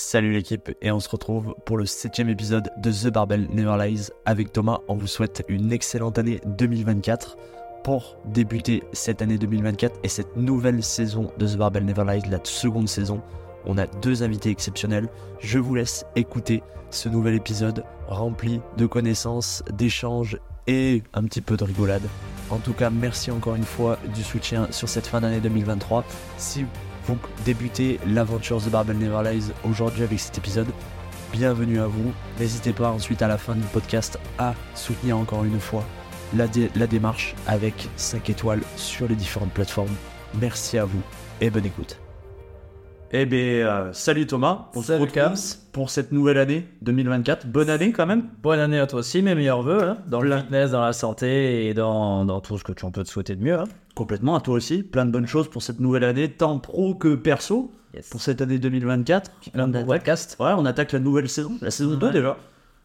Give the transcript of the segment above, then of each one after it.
Salut l'équipe et on se retrouve pour le septième épisode de The Barbell Never Lies avec Thomas. On vous souhaite une excellente année 2024 pour débuter cette année 2024 et cette nouvelle saison de The Barbell Never Lies, la seconde saison. On a deux invités exceptionnels. Je vous laisse écouter ce nouvel épisode rempli de connaissances, d'échanges et un petit peu de rigolade. En tout cas, merci encore une fois du soutien sur cette fin d'année 2023. Si vous débutez l'aventure The Barbell Never Lies aujourd'hui avec cet épisode, bienvenue à vous. N'hésitez pas ensuite à la fin du podcast à soutenir encore une fois la, la démarche avec 5 étoiles sur les différentes plateformes. Merci à vous et bonne écoute. Eh bien, euh, salut Thomas, on se retrouve pour cette nouvelle année 2024. Bonne année quand même. Bonne année à toi aussi, mes meilleurs voeux, hein, dans le fitness, dans la santé et dans, dans tout ce que tu en peux te souhaiter de mieux. hein. Complètement, à toi aussi. Plein de bonnes choses pour cette nouvelle année, tant pro que perso, pour cette année 2024. Un On podcast. Ouais, on attaque la nouvelle saison, la saison 2 Ouais. déjà.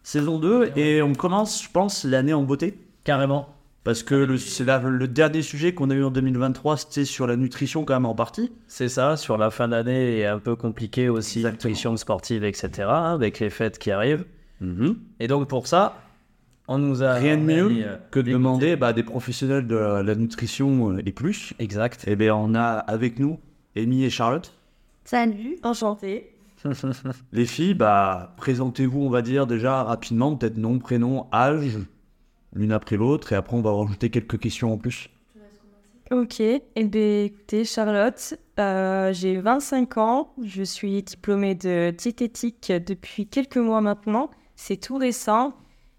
Saison 2, et on commence, je pense, l'année en beauté. Carrément. Parce que le- c'est la- le dernier sujet qu'on a eu en 2023, c'était sur la nutrition quand même en partie. C'est ça, sur la fin d'année est un peu compliqué aussi, Exactement. nutrition sportive, etc., hein, avec les fêtes qui arrivent. Et donc pour ça, on nous a... Rien de mieux euh, que de demander bah, des professionnels de la, la nutrition euh, et plus. Exact. Et bien on a avec nous Amy et Charlotte. Salut, enchantée. Les filles, bah, présentez-vous, on va dire déjà rapidement, peut-être nom, prénom, âge, l'une après l'autre, et après on va rajouter quelques questions en plus. Ok, et bien écoutez, Charlotte, euh, j'ai 25 ans, je suis diplômée de diététique depuis quelques mois maintenant, c'est tout récent,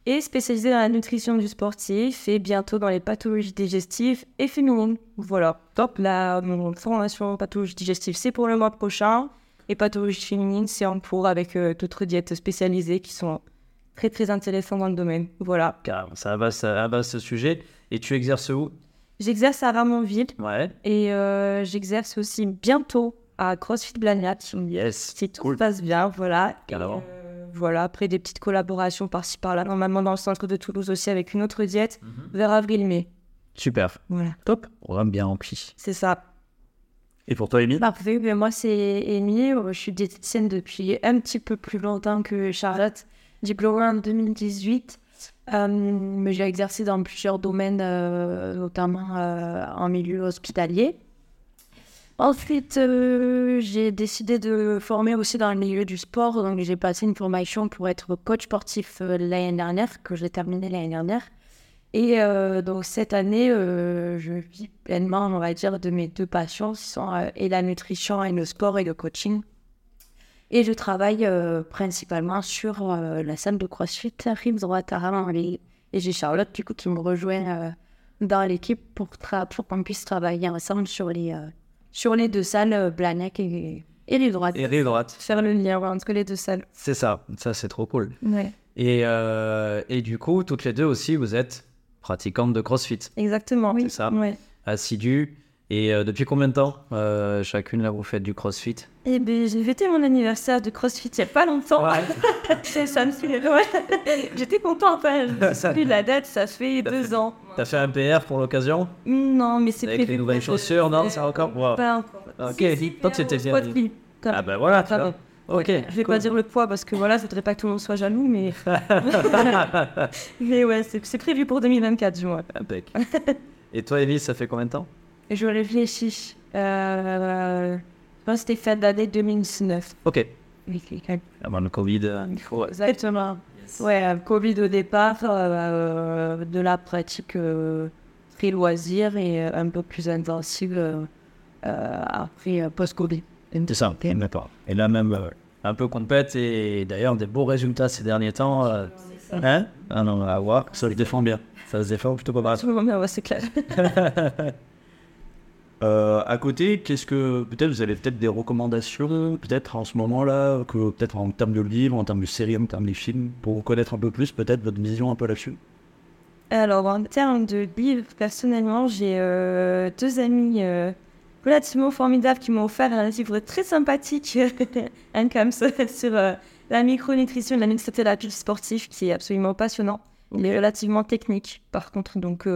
et spécialisée dans la nutrition du sportif et bientôt dans les pathologies digestives et féminines. Voilà, top. La formation pathologie digestive, c'est pour le mois prochain, et pathologie féminine, c'est en cours avec euh, d'autres diètes spécialisées qui sont très très intéressantes dans le domaine. Voilà. Carrément, c'est un vaste, un vaste sujet. Et tu exerces où? J'exerce à Ramonville. Ouais. Et euh, j'exerce aussi bientôt à CrossFit Blagnac. Yes. Si tout Cool. se passe bien, voilà. Carrément. Euh, voilà, après des petites collaborations par-ci par-là, normalement dans le centre de Toulouse aussi avec une autre diète, vers avril-mai. Super. Voilà, Top. Programme bien rempli. c'est ça. Et pour toi, Amy Parfait, mais moi c'est euh, je suis diététicienne depuis un petit peu plus longtemps que Charlotte, diplômée en 2018. Euh, j'ai exercé dans plusieurs domaines, euh, notamment euh, en milieu hospitalier. Ensuite, euh, j'ai décidé de me former aussi dans le milieu du sport. Donc, j'ai passé une formation pour être coach sportif l'année dernière, que j'ai terminé l'année dernière. Et donc, cette année, je vis pleinement, on va dire, de mes deux passions, qui et la nutrition et le sport et le coaching. Et je travaille euh, principalement sur euh, la salle de CrossFit Rive Droite à Ramonville. Et j'ai Charlotte, du coup, qui me rejoint euh, dans l'équipe pour, qu'on puisse travailler ensemble sur les, sur les deux salles, Blagnac et, et Rive Droite. Et rive droite. Faire le lien ouais, entre les deux salles. C'est ça. Ça, c'est trop cool. Ouais. Et, et du coup, toutes les deux aussi, vous êtes pratiquantes de CrossFit, Exactement, oui. C'est ça. Ouais. assidues. Et euh, depuis combien de temps euh, chacune là vous faites du CrossFit? Eh bien, j'ai fêté mon anniversaire de CrossFit il n'y a pas longtemps. C'est- ça me fait... ouais. J'étais contente. Hein. Ça- Depuis la date, ça fait deux ans. T'as fait un PR pour l'occasion? Non, mais c'est Avec les nouvelles chaussures, non C'est encore? Wow. Pas encore. Ok, toi, c'était bien. Ah bah voilà, tu Ça vois. Ok. Je vais cool. pas dire le poids parce que voilà, je voudrais pas que tout le monde soit jaloux, mais. mais ouais, c'est prévu pour 2024, du moins. Impec. Et toi, Elise, ça fait combien de temps? Je réfléchis. Euh, je pense que c'était fin d'année 2019. Ok. Avant le Covid, euh, faut. Exactement. Ouais, euh, Covid au départ, euh, de la pratique euh, très loisir et euh, un peu plus intensive euh, euh, après euh, post-Covid. C'est ça, d'accord. Et là même, euh, un peu compète et d'ailleurs des beaux résultats ces derniers temps. euh, Hein? Ah non, à voir. Ça se défend bien. Ça se défend plutôt pas mal. Tout le monde, ouais, c'est clair. Euh, à côté, qu'est-ce que peut-être vous avez peut-être des recommandations, peut-être en ce moment-là, que peut-être en termes de livres, en termes de séries, en termes de films, pour connaître un peu plus, peut-être votre vision un peu là-dessus? Alors, en termes de livres, personnellement, j'ai euh, deux amis euh, relativement formidables qui m'ont offert un livre très sympathique, un comme ça, sur euh, la micronutrition la nutrition sportive, qui est absolument passionnant. Il est relativement technique, par contre, donc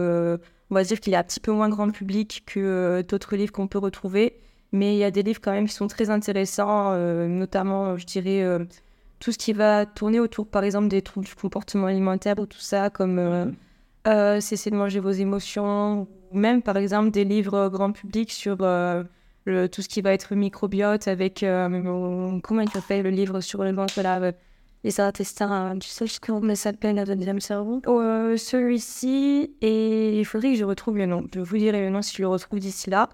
on va dire qu'il est un petit peu moins grand public que euh, d'autres livres qu'on peut retrouver. Mais il y a des livres quand même qui sont très intéressants, euh, notamment, je dirais, euh, tout ce qui va tourner autour, par exemple, des troubles du comportement alimentaire ou tout ça, comme euh, Cessez de manger vos émotions, ou même, par exemple, des livres grand public sur le, tout ce qui va être microbiote avec, comment il s'appelle, le livre sur le ventre, là, les intestins, tu sais comment ça s'appelle, le deuxième cerveau Euh, Celui-ci, et il faudrait que je retrouve le nom. Je vous dirai le nom si je le retrouve d'ici là.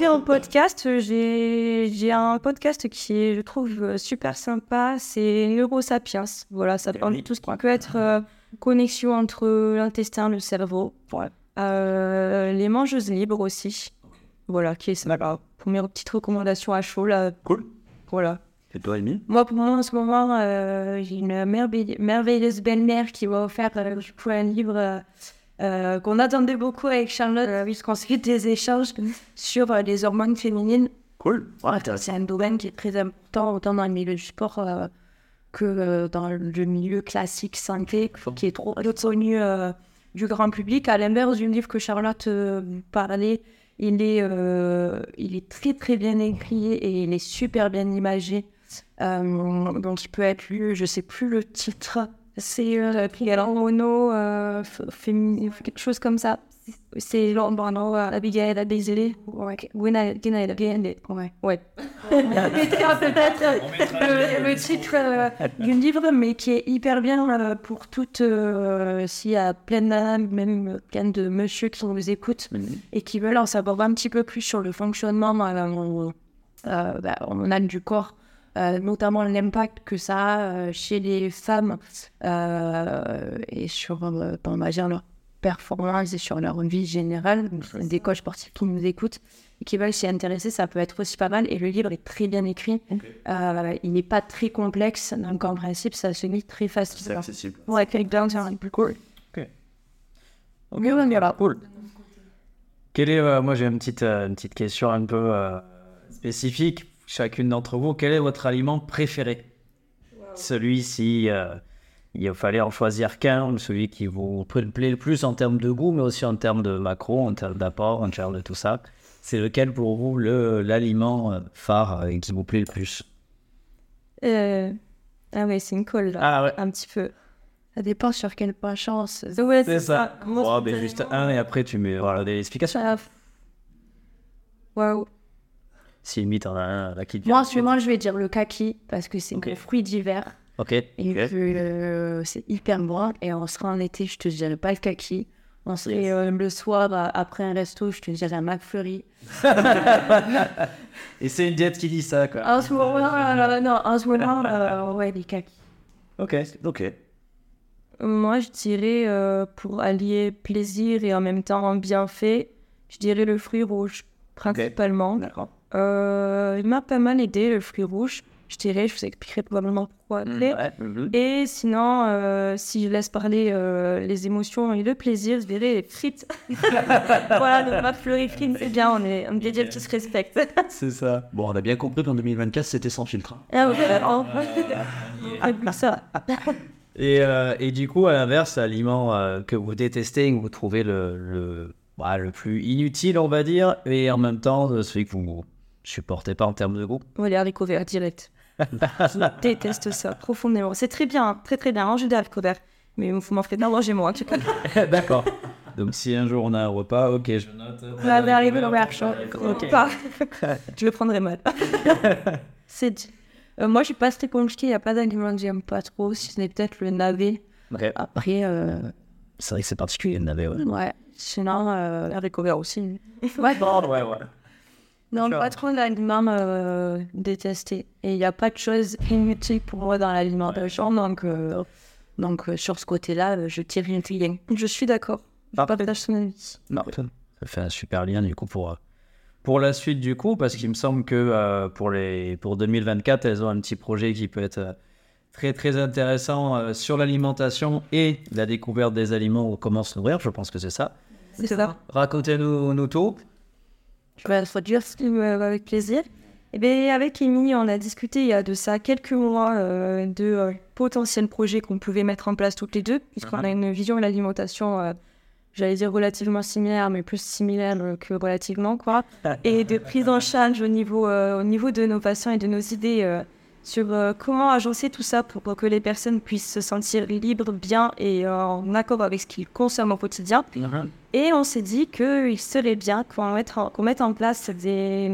Et en podcast, j'ai j'ai un podcast qui est, je trouve, euh, super sympa. C'est Neurosapiens. Voilà, ça parle de tout ce qui peut être euh, connexion entre l'intestin et le cerveau. Euh, les mangeuses libres aussi. Voilà, qui est sympa. Première petite recommandation à chaud, là. Cool. Voilà. Et toi, Amy? Moi, pour moi, en ce moment, euh, j'ai une merveille- merveilleuse belle-mère qui m'a offert euh, du coup, un livre euh, qu'on attendait beaucoup avec Charlotte, puisqu'on se fait des échanges sur les hormones féminines. Cool. C'est un domaine qui est très important, autant dans le milieu du sport que dans le milieu classique santé, qui est trop connu du grand public. À l'inverse du livre que Charlotte parlait, il est, il est très très bien écrit et il est super bien imagé. Euh, donc il peut être lu, je sais plus le titre, c'est euh, Pierre Mono, euh, quelque chose comme ça. C'est Lombrano, euh, Abigail Abézélé. Ouais. Ouais. Ouais. peut-être le, le titre euh, du livre, mais qui est hyper bien euh, pour toutes. euh, S'il y a plein d'âmes, même plein de monsieur qui nous écoutent et qui veulent en savoir un petit peu plus sur le fonctionnement euh, euh, bah, hormonal du corps. Euh, notamment l'impact que ça a euh, chez les femmes euh, et sur on va dire, leur performance et sur leur vie générale. Donc, c'est Des coachs sportifs qui nous écoutent et qui veulent s'y intéresser, ça peut être aussi pas mal. Et le livre est très bien écrit. Il n'est pas très complexe, donc en principe, ça se lit très C'est facilement. accessible. Ouais, quelqu'un, c'est un peu cool. Ok, cool. Quelle est, euh, moi j'ai une petite, euh, une petite question un peu euh, spécifique. Chacune d'entre vous, quel est votre aliment préféré? Celui si euh, il fallait en choisir qu'un, celui qui vous pla- plaît le plus en termes de goût, mais aussi en termes de macro, en termes d'apport, en termes de tout ça. C'est lequel pour vous le l'aliment euh, phare euh, qui vous plaît le plus? Euh, Ah ouais, c'est une colle, là. Ah ouais, Un petit peu. Ça dépend sur quelle point chance. Ouais, c'est ça. Moi, Oh, ben, juste un et après tu mets voilà, des explications. Waouh. Si limite on a un là qui te Moi, je vais dire le kaki parce que c'est un fruit d'hiver Ok. et que euh, c'est hyper bon. Et on sera en été, je te dirais pas le kaki. On serait euh, le soir après un resto, je te dirais un McFlurry. Et c'est une diète qui dit ça quoi. En ce moment, euh, non, en ce moment, euh, ouais, les kakis. Ok. Ok. Moi, je dirais euh, pour allier plaisir et en même temps bienfait, je dirais le fruit rouge, principalement. D'accord. Euh, il m'a pas mal aidé, le fruit rouge. Je dirais, je vous expliquerai probablement pourquoi après. Ouais. mhm. Et sinon, euh, si je laisse parler euh, les émotions et le plaisir, je dirais les frites. voilà, le ma fleurie frites, c'est bien, on est, on est qui se respectent. C'est ça. Bon, on a bien compris qu'en 2024, c'était sans filtre. hein. ah ouais, en- Ah, ça. Et, euh, et du coup, à l'inverse, l'aliment euh, que vous détestez, que vous trouvez le, le, bah, le plus inutile, on va dire, et en même temps, celui que vous supportez pas en termes de goût. Ouais, les haricots verts, direct. je déteste ça profondément. C'est très bien, très très bien, manger des haricots verts. Mais vous m'en pas manger moi. D'accord. Donc si un jour on a un repas, ok, je note. Haricots verts, je Ok. pas. Je le prendrai mal. C'est dit. Euh, moi, je suis pas très compliqué, il n'y a pas d'aliment que j'aime pas trop, si ce n'est peut-être le navet. Après, euh, C'est vrai que c'est particulier, le navet, ouais. ouais. Sinon, euh, haricots verts aussi. Ouais, bon. ouais, ouais. Non, Sure. pas trop d'aliments euh, détestés. Et il n'y a pas de choses inutiles pour moi dans l'alimentation. Donc, euh, donc euh, sur ce côté-là, euh, je tire rien. rien. Je suis d'accord. Je partage son avis. Non, ça fait un super lien du coup pour, pour la suite du coup, parce qu'il me semble que euh, pour, les, pour 2024, elles ont un petit projet qui peut être très très intéressant euh, sur l'alimentation et la découverte des aliments, comment se nourrir, je pense que c'est ça. C'est ça. Racontez-nous nous tout. Je vais introduire me- avec plaisir. Eh bien, avec Amy, on a discuté il y a de ça quelques mois euh, de euh, potentiels projets qu'on pouvait mettre en place toutes les deux, puisqu'on a une vision de l'alimentation, euh, j'allais dire relativement similaires, mais plus similaires que relativement, quoi. Et de prise en charge au niveau, au niveau de nos patients et de nos idées sur comment agencer tout ça pour que les personnes puissent se sentir libres, bien et en accord avec ce qu'ils consomment au quotidien. Mhm. Et on s'est dit qu'il serait bien qu'on mette, mette, en place des,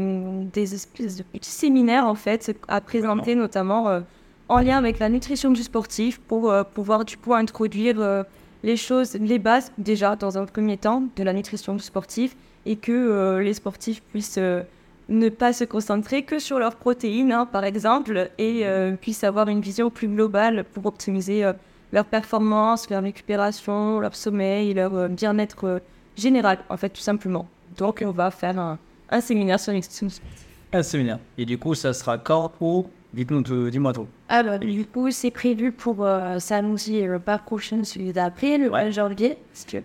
des espèces de petits séminaires, en fait, à présenter notamment en lien avec la nutrition du sportif pour euh, pouvoir du coup introduire euh, les choses, les bases déjà dans un premier temps de la nutrition du sportif et que euh, les sportifs puissent ne pas se concentrer que sur leurs protéines hein, par exemple et puissent avoir une vision plus globale pour optimiser leur performance, leur récupération, leur sommeil, leur bien-être général en fait tout simplement. Donc on va faire un, un séminaire sur nutrition sportive. Un séminaire. Et du coup ça sera quand ou Dites-nous, dis-moi tout. Alors, du coup, c'est prévu pour euh, samedi euh, pas prochain, celui d'après, le 20 janvier,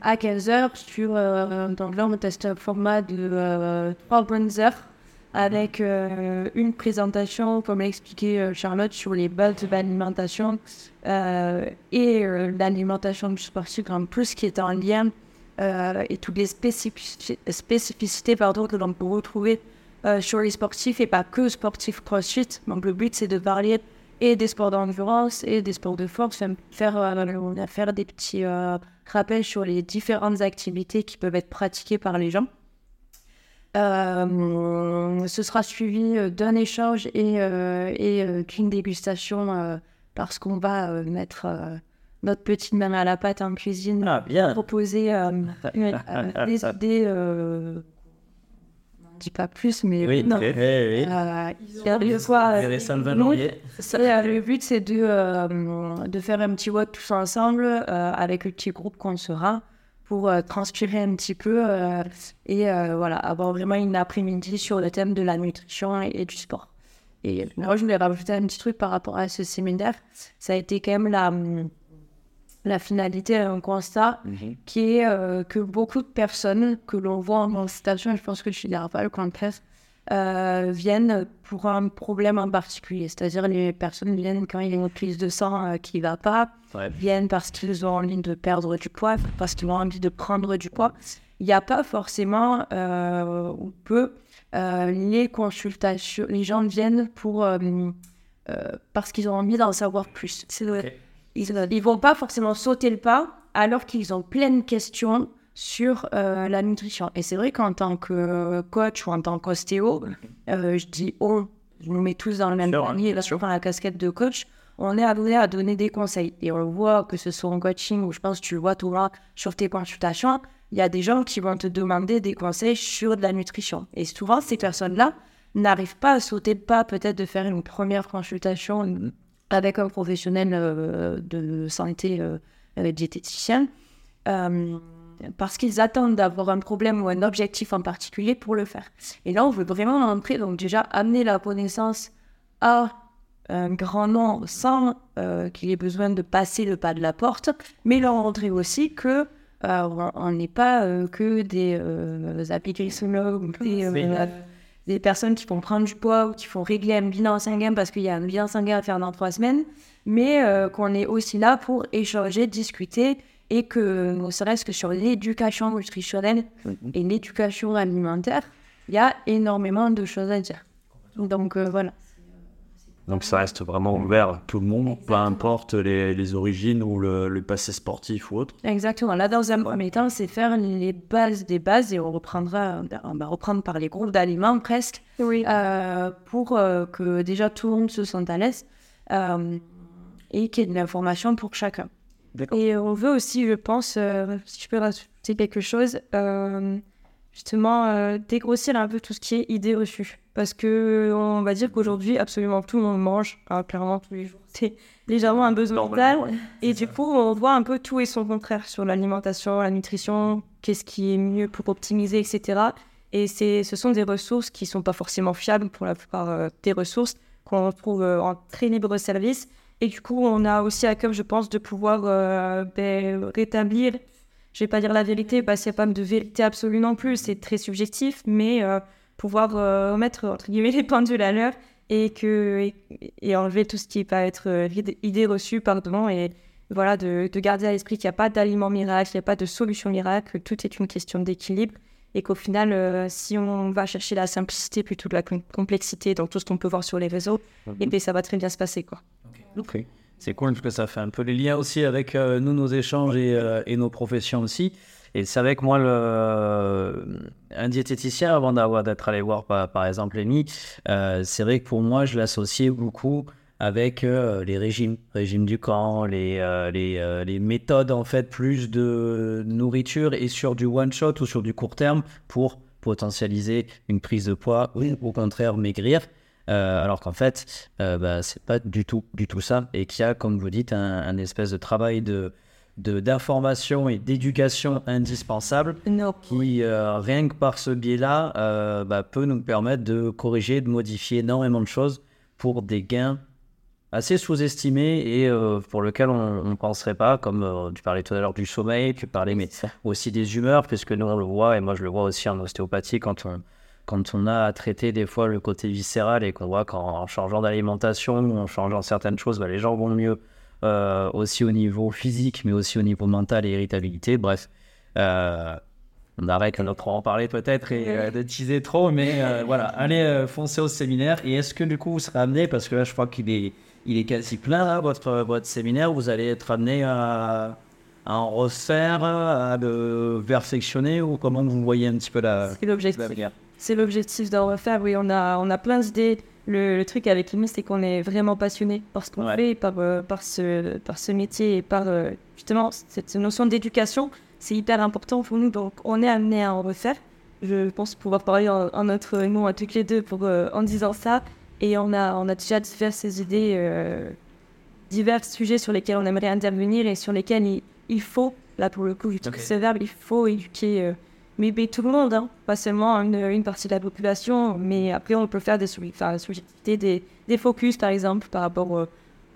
à 15h, sur, euh, donc là, on teste un format de 3 bonnes heures, avec une présentation, comme l'a expliqué Charlotte, sur les bases de l'alimentation et l'alimentation du sportif en plus, qui est en lien, et toutes les spécificités, pardon, que l'on peut retrouver euh, sur les sportifs et pas que sportifs crossfit. Donc le but c'est de parler et des sports d'endurance et des sports de force, faire, euh, faire des petits euh, rappels sur les différentes activités qui peuvent être pratiquées par les gens. Ce sera suivi d'un échange et, et d'une dégustation parce qu'on va mettre notre petite main à la pâte en cuisine, ah, bien. proposer des idées dis pas plus, mais oui, non. Oui, oui. Euh, le but, c'est de, euh, de faire un petit vote tous ensemble euh, avec le petit groupe qu'on sera pour transpirer un petit peu et voilà, avoir vraiment une après-midi sur le thème de la nutrition et, du sport. Et moi, je voulais rajouter un petit truc par rapport à ce séminaire. Ça a été quand même la la finalité un constat mhm. qui est euh, que beaucoup de personnes que l'on voit en citation, je pense que je dirai pas le contexte, euh, viennent pour un problème en particulier. C'est-à-dire les personnes viennent quand il y a une prise de sang euh, qui ne va pas, viennent parce qu'ils ont envie de perdre du poids, parce qu'ils ont envie de prendre du poids. Il n'y a pas forcément ou peu les consultations. Les gens viennent pour parce qu'ils ont envie d'en savoir plus. Ils ne vont pas forcément sauter le pas alors qu'ils ont plein de questions sur euh, la nutrition. Et c'est vrai qu'en tant que coach ou en tant qu'ostéo, euh, je dis on, je nous mets tous dans le même panier, là je prends la casquette de coach, on est amené à donner des conseils. Et on voit que ce soit en coaching ou je pense que tu le vois toi sur tes consultations, il y a des gens qui vont te demander des conseils sur de la nutrition. Et souvent, ces personnes-là n'arrivent pas à sauter le pas peut-être de faire une première consultation avec un professionnel euh, de santé euh, diététicien, euh, parce qu'ils attendent d'avoir un problème ou un objectif en particulier pour le faire. Et là, on veut vraiment entrer, donc déjà amener la connaissance à un grand nombre sans qu'il ait besoin de passer le pas de la porte, mais leur montrer aussi que on n'est pas que des euh, ou des des personnes qui font prendre du poids ou qui font régler un bilan sanguin parce qu'il y a un bilan sanguin à faire dans trois semaines, mais euh, qu'on est aussi là pour échanger, discuter et que, ne serait-ce que sur l'éducation nutritionnelle mhm. et l'éducation alimentaire, il y a énormément de choses à dire. Donc euh, voilà. Donc ça reste vraiment ouvert à tout le monde, peu importe les, origines ou le, passé sportif ou autre. Exactement. Là, dans un premier temps, c'est faire les bases des bases et on reprendra, on va reprendre par les groupes d'aliments presque, oui. Euh, pour euh, que déjà tout le monde se sente à l'aise euh, et qu'il y ait de l'information pour chacun. Et on veut aussi, je pense, si je peux rajouter quelque chose, justement dégrossir un peu tout ce qui est idée reçue parce que on va dire qu'aujourd'hui absolument tout le monde mange hein, clairement tous les jours. C'est légèrement un besoin vital. et du coup on voit un peu tout et son contraire sur l'alimentation la nutrition qu'est-ce qui est mieux pour optimiser etc et ce sont des ressources qui sont pas forcément fiables pour la plupart euh, des ressources qu'on trouve euh, en très libre service et du coup on a aussi à cœur je pense de pouvoir euh, ben, rétablir je vais pas dire la vérité parce qu'il n'y a pas de vérité absolue non plus c'est très subjectif mais pouvoir euh, remettre entre guillemets les pendules à l'heure et que et, enlever tout ce qui peut être euh, idée reçue pardon et, voilà, de, de garder à l'esprit qu'il n'y a pas d'aliment miracle, il n'y a pas de solution miracle, que tout est une question d'équilibre et qu'au final, euh, si on va chercher la simplicité plutôt que la complexité dans tout ce qu'on peut voir sur les réseaux, et mhm. bien ça va très bien se passer. Quoi. C'est cool parce que ça fait un peu les liens aussi avec euh, nous, nos échanges et, euh, et, nos professions aussi. Et c'est avec moi, le, un diététicien, avant d'être allé voir par, exemple Amy, c'est vrai que pour moi, je l'associais beaucoup avec euh, les régimes, régime du camp, les, euh, les, euh, les, méthodes en fait plus de nourriture et sur du one shot ou sur du court terme pour potentialiser une prise de poids ou au contraire maigrir. Alors qu'en fait, bah, c'est pas du tout, du tout ça et qu'il y a, comme vous dites, un, espèce de travail de d'information et d'éducation indispensable qui, rien que par ce biais-là, bah, peut nous permettre de corriger, de modifier énormément de choses pour des gains assez sous-estimé et euh, pour lequel on ne penserait pas, comme euh, tu parlais tout à l'heure du sommeil, tu parlais mais aussi des humeurs, puisque nous on le voit, et moi je le vois aussi en ostéopathie quand on, quand on a à traiter des fois le côté viscéral et qu'on voit qu'en changeant d'alimentation, en changeant certaines choses, bah, les gens vont mieux euh, aussi au niveau physique, mais aussi au niveau mental et irritabilité. Bref, on arrête notre en parler peut-être et de teaser trop, mais voilà, allez foncer au séminaire. Et est-ce que du coup vous serez amené, parce que là je crois qu'il est il est quasi plein, là, votre, votre séminaire. Vous allez être amené à, en refaire, à le perfectionner ou comment vous voyez un petit peu la. C'est l'objectif. C'est l'objectif d'en refaire. Oui, on a, on a plein d'idées. Le, truc avec nous, c'est qu'on est vraiment passionné par ce qu'on fait, par, euh, par, ce, par ce métier et par euh, justement cette notion d'éducation. C'est hyper important pour nous, donc on est amené à en refaire. Je pense pouvoir parler en, notre nom à toutes les deux pour, euh, en disant ça. Et on a, on a déjà diverses idées, divers sujets sur lesquels on aimerait intervenir et sur lesquels il, faut, là pour le coup, j'utilise ce verbe, il faut éduquer euh, mais, tout le monde, hein, pas seulement une, une, partie de la population, mais après on peut faire des, enfin, des, des focus par exemple par rapport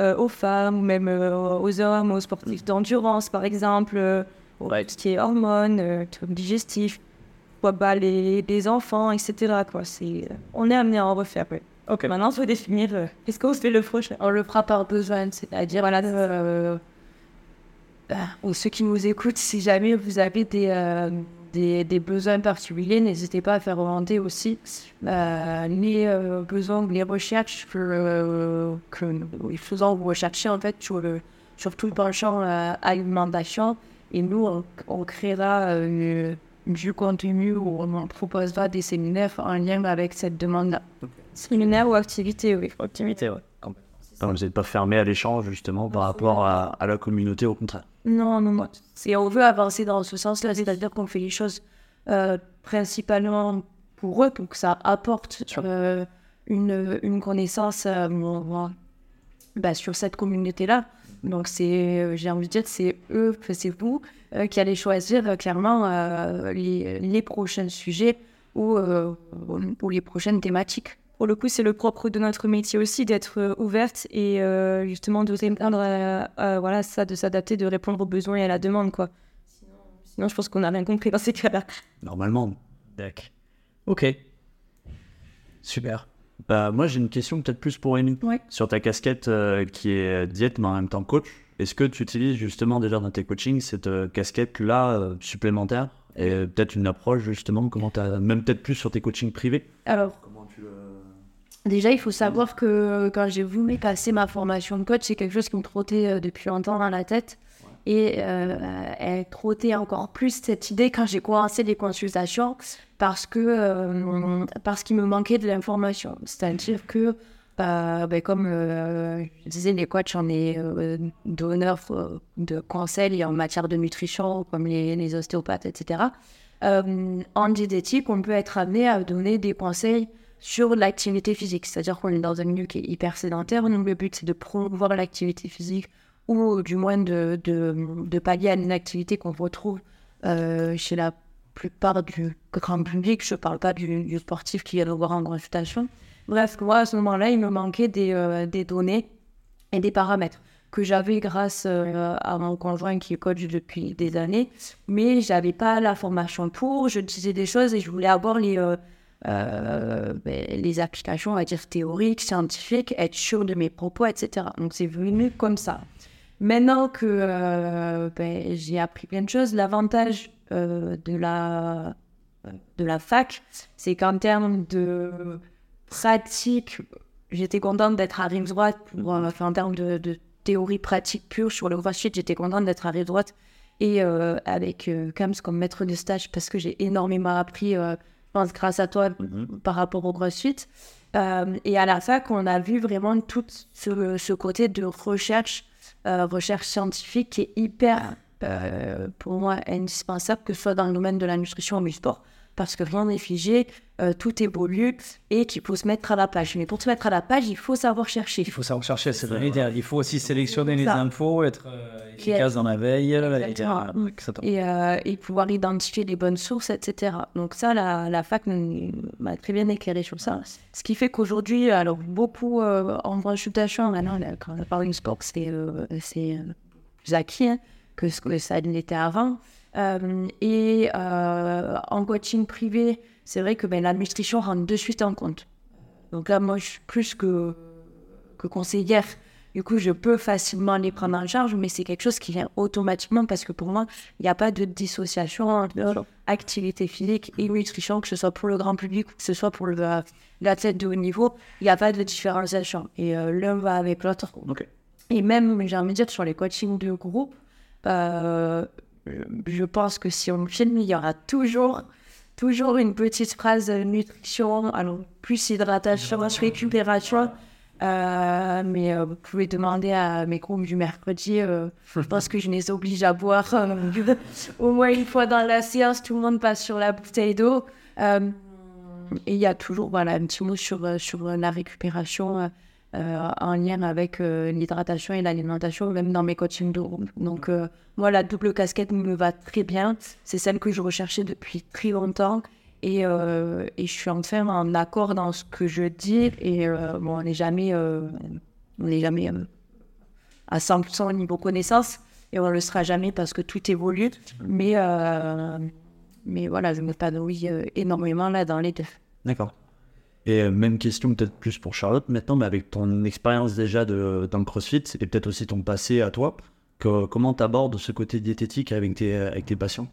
euh, aux femmes ou même aux hommes, aux sportifs d'endurance par exemple, tout ce qui est hormones, digestif, bah, les, les enfants, etc. Quoi. on est amené à en refaire. Ok. Maintenant, il faut définir euh, qu'est-ce qu'on fait le prochain. On le fera par besoin, c'est-à-dire, voilà, euh, euh, ceux qui nous écoutent, si jamais vous avez des, des, des, besoins particuliers, n'hésitez pas à faire remonter aussi les besoins, les recherches que, que nous faisons rechercher en fait sur, le, sur tout le champ alimentation. Et nous, on, on créera du contenu où on proposera des séminaires en lien avec cette demande-là. Séminaire ou activité, oui. Activité, oui. vous n'êtes pas fermé à l'échange, justement, par rapport à, la communauté, au contraire. Non, non, non. C'est, on veut avancer dans ce sens-là, c'est-à-dire qu'on fait les choses euh, principalement pour eux, pour que ça apporte euh, une, une, connaissance euh, bah, sur cette communauté-là. Donc, c'est, j'ai envie de dire, c'est eux, c'est vous qui allez choisir clairement les, les, prochains sujets ou, ou les prochaines thématiques pour le coup, c'est le propre de notre métier aussi d'être euh, ouverte et euh, justement de répondre à, voilà, ça, de s'adapter, de répondre aux besoins et à la demande. Quoi. Sinon, je pense qu'on n'a rien compris dans ces cas-là. Normalement. D'accord. Ok. Super. Bah, moi, j'ai une question peut-être plus pour Amy. Sur ta casquette euh, qui est diète, mais en même temps coach, est-ce que tu utilises justement déjà dans tes coachings cette casquette-là supplémentaire et peut-être une approche justement, comment as, même peut-être plus sur tes coachings privés? Alors, Déjà, il faut savoir que quand j'ai voulu passer ma formation de coach, c'est quelque chose qui me trottait euh, depuis longtemps dans la tête. Et euh, elle trottait encore plus cette idée quand j'ai commencé les consultations parce que euh, parce qu'il me manquait de l'information. C'est-à-dire que, bah, ben, comme je disais, les coachs, on est donneurs de conseils en matière de nutrition, comme les, les ostéopathes, etc. en diététique, on peut être amené à donner des conseils sur l'activité physique. C'est-à-dire qu'on est dans un milieu qui est hyper sédentaire. Donc, le but, c'est de promouvoir l'activité physique ou du moins de, pallier à une activité qu'on retrouve euh, chez la plupart du grand public. Je ne parle pas du, sportif qui vient le voir en consultation. Bref, moi, à ce moment-là, il me manquait des, euh, données et des paramètres que j'avais grâce euh, à mon conjoint qui est coach depuis des années, mais j'avais pas la formation pour. Je disais des choses et je voulais avoir les, ben, les applications, on va dire, théoriques, scientifiques, être sûr de mes propos, etc. Donc c'est venu comme ça. Maintenant que euh, ben, j'ai appris plein de choses, l'avantage euh, de, la, de la fac, c'est qu'en termes de pratique, j'étais contente d'être à rive droite. Pour, en termes de, théorie pratique pure sur le crossfit, j'étais contente d'être à rive droite. Et avec Kams comme maître de stage, parce que j'ai énormément appris, pense, grâce à toi, mm-hmm. par rapport au crossfit. Euh, et à la fac, on a vu vraiment tout ce, ce côté de recherche, euh, recherche scientifique qui est hyper, euh, pour moi, indispensable, que ce soit dans le domaine de la nutrition ou du sport parce que rien n'est figé, euh, tout évolue et qu'il faut se mettre à la page. Mais pour se mettre à la page, il faut savoir chercher. Il faut savoir chercher, c'est vrai. Il faut aussi sélectionner les infos, être euh, efficace dans la veille, et, euh, et, pouvoir identifier les bonnes sources, etc. Donc ça, la, la fac m'a très bien éclairé sur ça. Ce qui fait qu'aujourd'hui, alors beaucoup en consultation, maintenant, quand on parle du sport, c'est plus acquis hein, que ce que ça l'était avant. Euh, et euh, en coaching privé, c'est vrai que ben, la nutrition rentre de suite en compte. Donc là, moi, je suis plus que, que conseillère. Du coup, je peux facilement les prendre en charge, mais c'est quelque chose qui vient automatiquement parce que pour moi, il n'y a pas de dissociation entre activité physique et nutrition, que ce soit pour le grand public ou que ce soit pour l'athlète de haut niveau. Il n'y a pas de différenciation. Et euh, l'un va avec l'autre. Et même, j'ai envie de dire, sur les coachings de groupe, euh, je pense que si on filme, il y aura toujours, toujours une petite phrase de nutrition, alors plus hydratation, récupération. Euh, mais euh, vous pouvez demander à mes groupes du mercredi. Euh, je pense que je les oblige à boire au moins une fois dans la séance. Tout le monde passe sur la bouteille d'eau. et il y a toujours voilà, un petit mot sur, sur la récupération. Euh, en lien avec euh, l'hydratation et l'alimentation, même dans mes coachings de groupe. Donc, euh, moi, la double casquette me va très bien. C'est celle que je recherchais depuis très longtemps. Et, et je suis enfin en accord dans ce que je dis. Et bon, on n'est jamais, on n'est jamais à 100% au niveau connaissance. Et on ne le sera jamais parce que tout évolue. Mais, mais voilà, je m'épanouis énormément là dans les deux. D'accord. Et euh, même question peut-être plus pour Charlotte maintenant, mais avec ton expérience déjà de, dans le CrossFit et peut-être aussi ton passé à toi, que, comment tu abordes ce côté diététique avec tes, avec tes patients?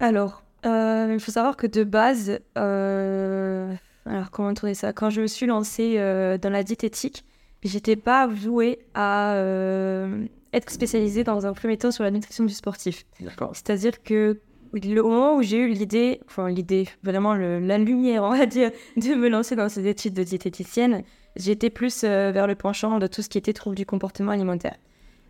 Alors, euh, il faut savoir que de base, euh, alors comment tourner ça? Quand je me suis lancée dans la diététique, j'étais pas vouée à être spécialisée dans un premier temps sur la nutrition du sportif. C'est-à-dire que le moment où j'ai eu l'idée, enfin l'idée, vraiment la lumière, on va dire, de me lancer dans ces études de diététicienne, j'étais plus euh, vers le penchant de tout ce qui était trouble du comportement alimentaire.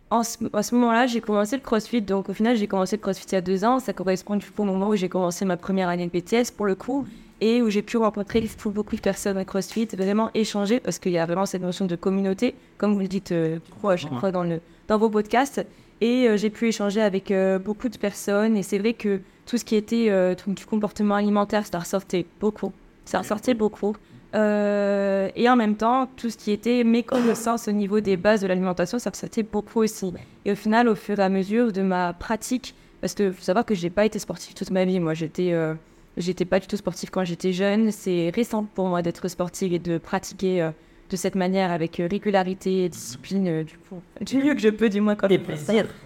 En ce, moment-là, j'ai commencé le CrossFit. Donc, au final, j'ai commencé le CrossFit il y a deux ans. Ça correspond du coup au moment où j'ai commencé ma première année de BTS, pour le coup, et où j'ai pu rencontrer beaucoup de personnes à CrossFit, vraiment échanger, parce qu'il y a vraiment cette notion de communauté, comme vous le dites euh, à chaque fois dans, le, dans vos podcasts. Et euh, j'ai pu échanger avec beaucoup de personnes. Et c'est vrai que tout ce qui était euh, du comportement alimentaire, ça ressortait beaucoup. Ça ressortait beaucoup. Euh, et en même temps, tout ce qui était méconnaissance au niveau des bases de l'alimentation, ça ressortait beaucoup aussi. Et au final, au fur et à mesure de ma pratique, parce qu'il faut savoir que je n'ai pas été sportive toute ma vie. Moi, j'étais euh, j'étais pas du tout sportive quand j'étais jeune. C'est récent pour moi d'être sportive et de pratiquer de cette manière, avec euh, régularité et discipline, euh, du coup, du mieux que je peux, du moins quand même.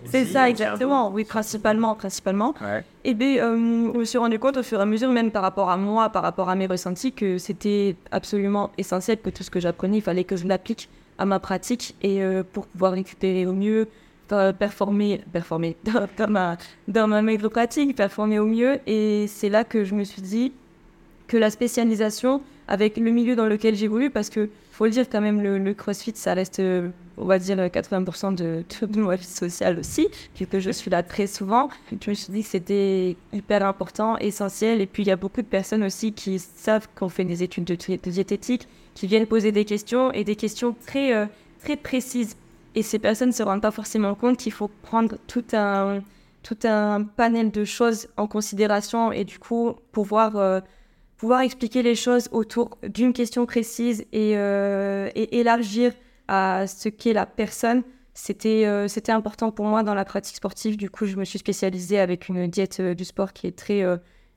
C'est ça, exactement. Oui, principalement, principalement. Et bien, euh, je me suis rendu compte au fur et à mesure, même par rapport à moi, par rapport à mes ressentis, que c'était absolument essentiel que tout ce que j'apprenais, il fallait que je l'applique à ma pratique et pour pouvoir récupérer au mieux, performer, performer dans, ma, dans ma maigre pratique, performer au mieux. Et c'est là que je me suis dit que la spécialisation, avec le milieu dans lequel j'évolue, parce que faut le dire quand même, le, CrossFit, ça reste, euh, on va dire, 80% de, de, ma vie sociale aussi, puisque je suis là très souvent. Je me suis dit que c'était hyper important, essentiel. Et puis, il y a beaucoup de personnes aussi qui savent qu'on fait des études de, diététique, qui viennent poser des questions et des questions très, euh, très précises. Et ces personnes ne se rendent pas forcément compte qu'il faut prendre tout un, tout un panel de choses en considération et du coup pouvoir euh, pouvoir expliquer les choses autour d'une question précise et, euh, élargir à ce qu'est la personne, c'était euh, c'était important pour moi dans la pratique sportive. Du coup, je me suis spécialisée avec une diète euh, du sport qui est très,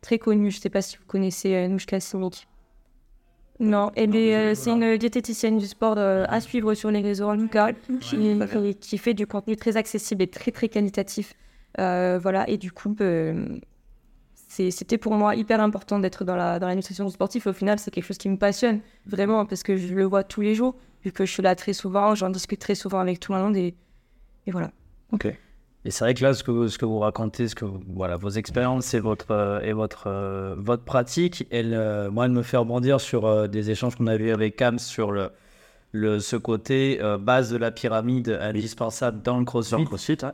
très connue. Je ne sais pas si vous connaissez Nouchka Simic. Non, et c'est une diététicienne du sport à suivre sur les réseaux en cas, qui, qui, fait du contenu très accessible et très très qualitatif. voilà, et du coup, c'était pour moi hyper important d'être dans la, dans la nutrition sportive. Au final, c'est quelque chose qui me passionne vraiment parce que je le vois tous les jours, vu que je suis là très souvent, j'en discute très souvent avec tout le monde et, et voilà. Ok. Et c'est vrai que là, ce que, ce que vous racontez, ce que voilà, vos expériences et votre, euh, et votre, euh, votre pratique, elle, euh, moi, elle me fait rebondir sur des échanges qu'on a eu avec Cam sur le, le, ce côté base de la pyramide indispensable dans le crossfit. Dans le crossfit, hein.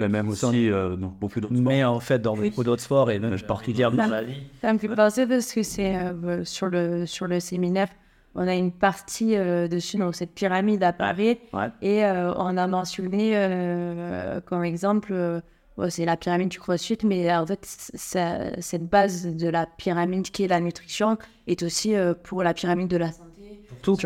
mais même aussi dans beaucoup d'autres sports. Mais en fait, dans beaucoup d'autres sports, et même particulièrement dans la vie. Ça me fait penser parce que c'est sur, le, sur le séminaire on a une partie euh, dessus, donc cette pyramide à Paris. Et euh, on a mentionné euh, comme exemple, c'est la pyramide du crossfit, mais en fait, cette base de la pyramide qui est la nutrition est aussi pour la pyramide de la santé. Tout.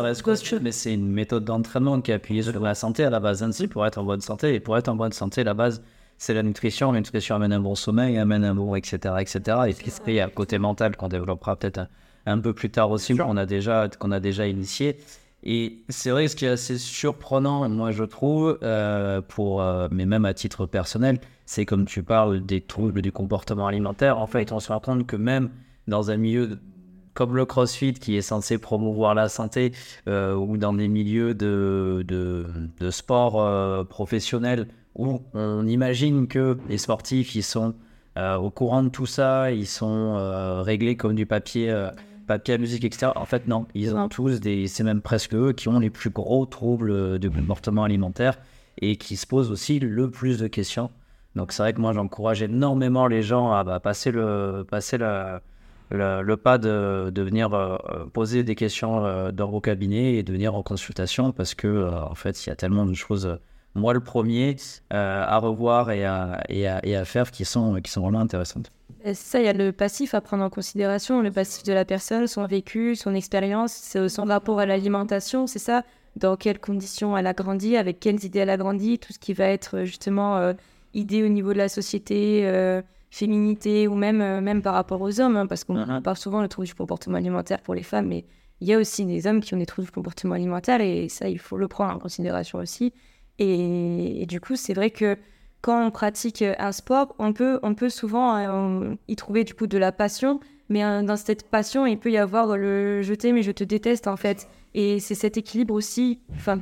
reste crossfit, mais c'est une méthode d'entraînement qui est appuyée sur la santé à la base ainsi pour être en bonne santé. Et pour être en bonne santé, la base, c'est la nutrition. La nutrition amène un bon sommeil, amène un bon, etc., etc. Et puis, il y a un côté mental qu'on développera peut-être un peu plus tard aussi, qu'on a déjà, qu'on a déjà initié. Et c'est vrai, ce qui est assez surprenant, moi je trouve, euh, pour, euh, mais même à titre personnel, c'est comme tu parles des troubles du comportement alimentaire. En fait, on se rend compte que même dans un milieu comme le CrossFit, qui est censé promouvoir la santé, euh, ou dans des milieux de, de, de sport professionnel, où on imagine que les sportifs, ils sont au courant de tout ça, ils sont réglés comme du papier papier à musique, etc. En fait, non, ils ont tous des. C'est même presque eux qui ont les plus gros troubles de comportement alimentaire et qui se posent aussi le plus de questions. Donc, c'est vrai que moi, j'encourage énormément les gens à bah, passer, le, passer le, pas de, de venir euh, poser des questions euh, dans vos cabinets et de venir en consultation parce que, euh, en fait, il y a tellement de choses moi le premier, à revoir et à, et à, et à, faire qui sont, qui sont vraiment intéressantes. Ça, il y a le passif à prendre en considération, le passif de la personne, son vécu, son expérience, son rapport à l'alimentation, c'est ça? Dans quelles conditions elle a grandi, avec quelles idées elle a grandi, tout ce qui va être justement euh, idée au niveau de la société, euh, féminité ou même, euh, même par rapport aux hommes, hein, parce qu'on uh-huh. parle souvent le trouble du comportement alimentaire pour les femmes, mais il y a aussi des hommes qui ont des troubles du comportement alimentaire et ça, il faut le prendre en considération aussi. et du coup, c'est vrai que quand on pratique euh, un sport, on peut, on peut souvent euh, y trouver du coup de la passion, mais euh, dans cette passion, il peut y avoir le je t'aime et je te déteste en fait. Et c'est cet équilibre aussi, enfin,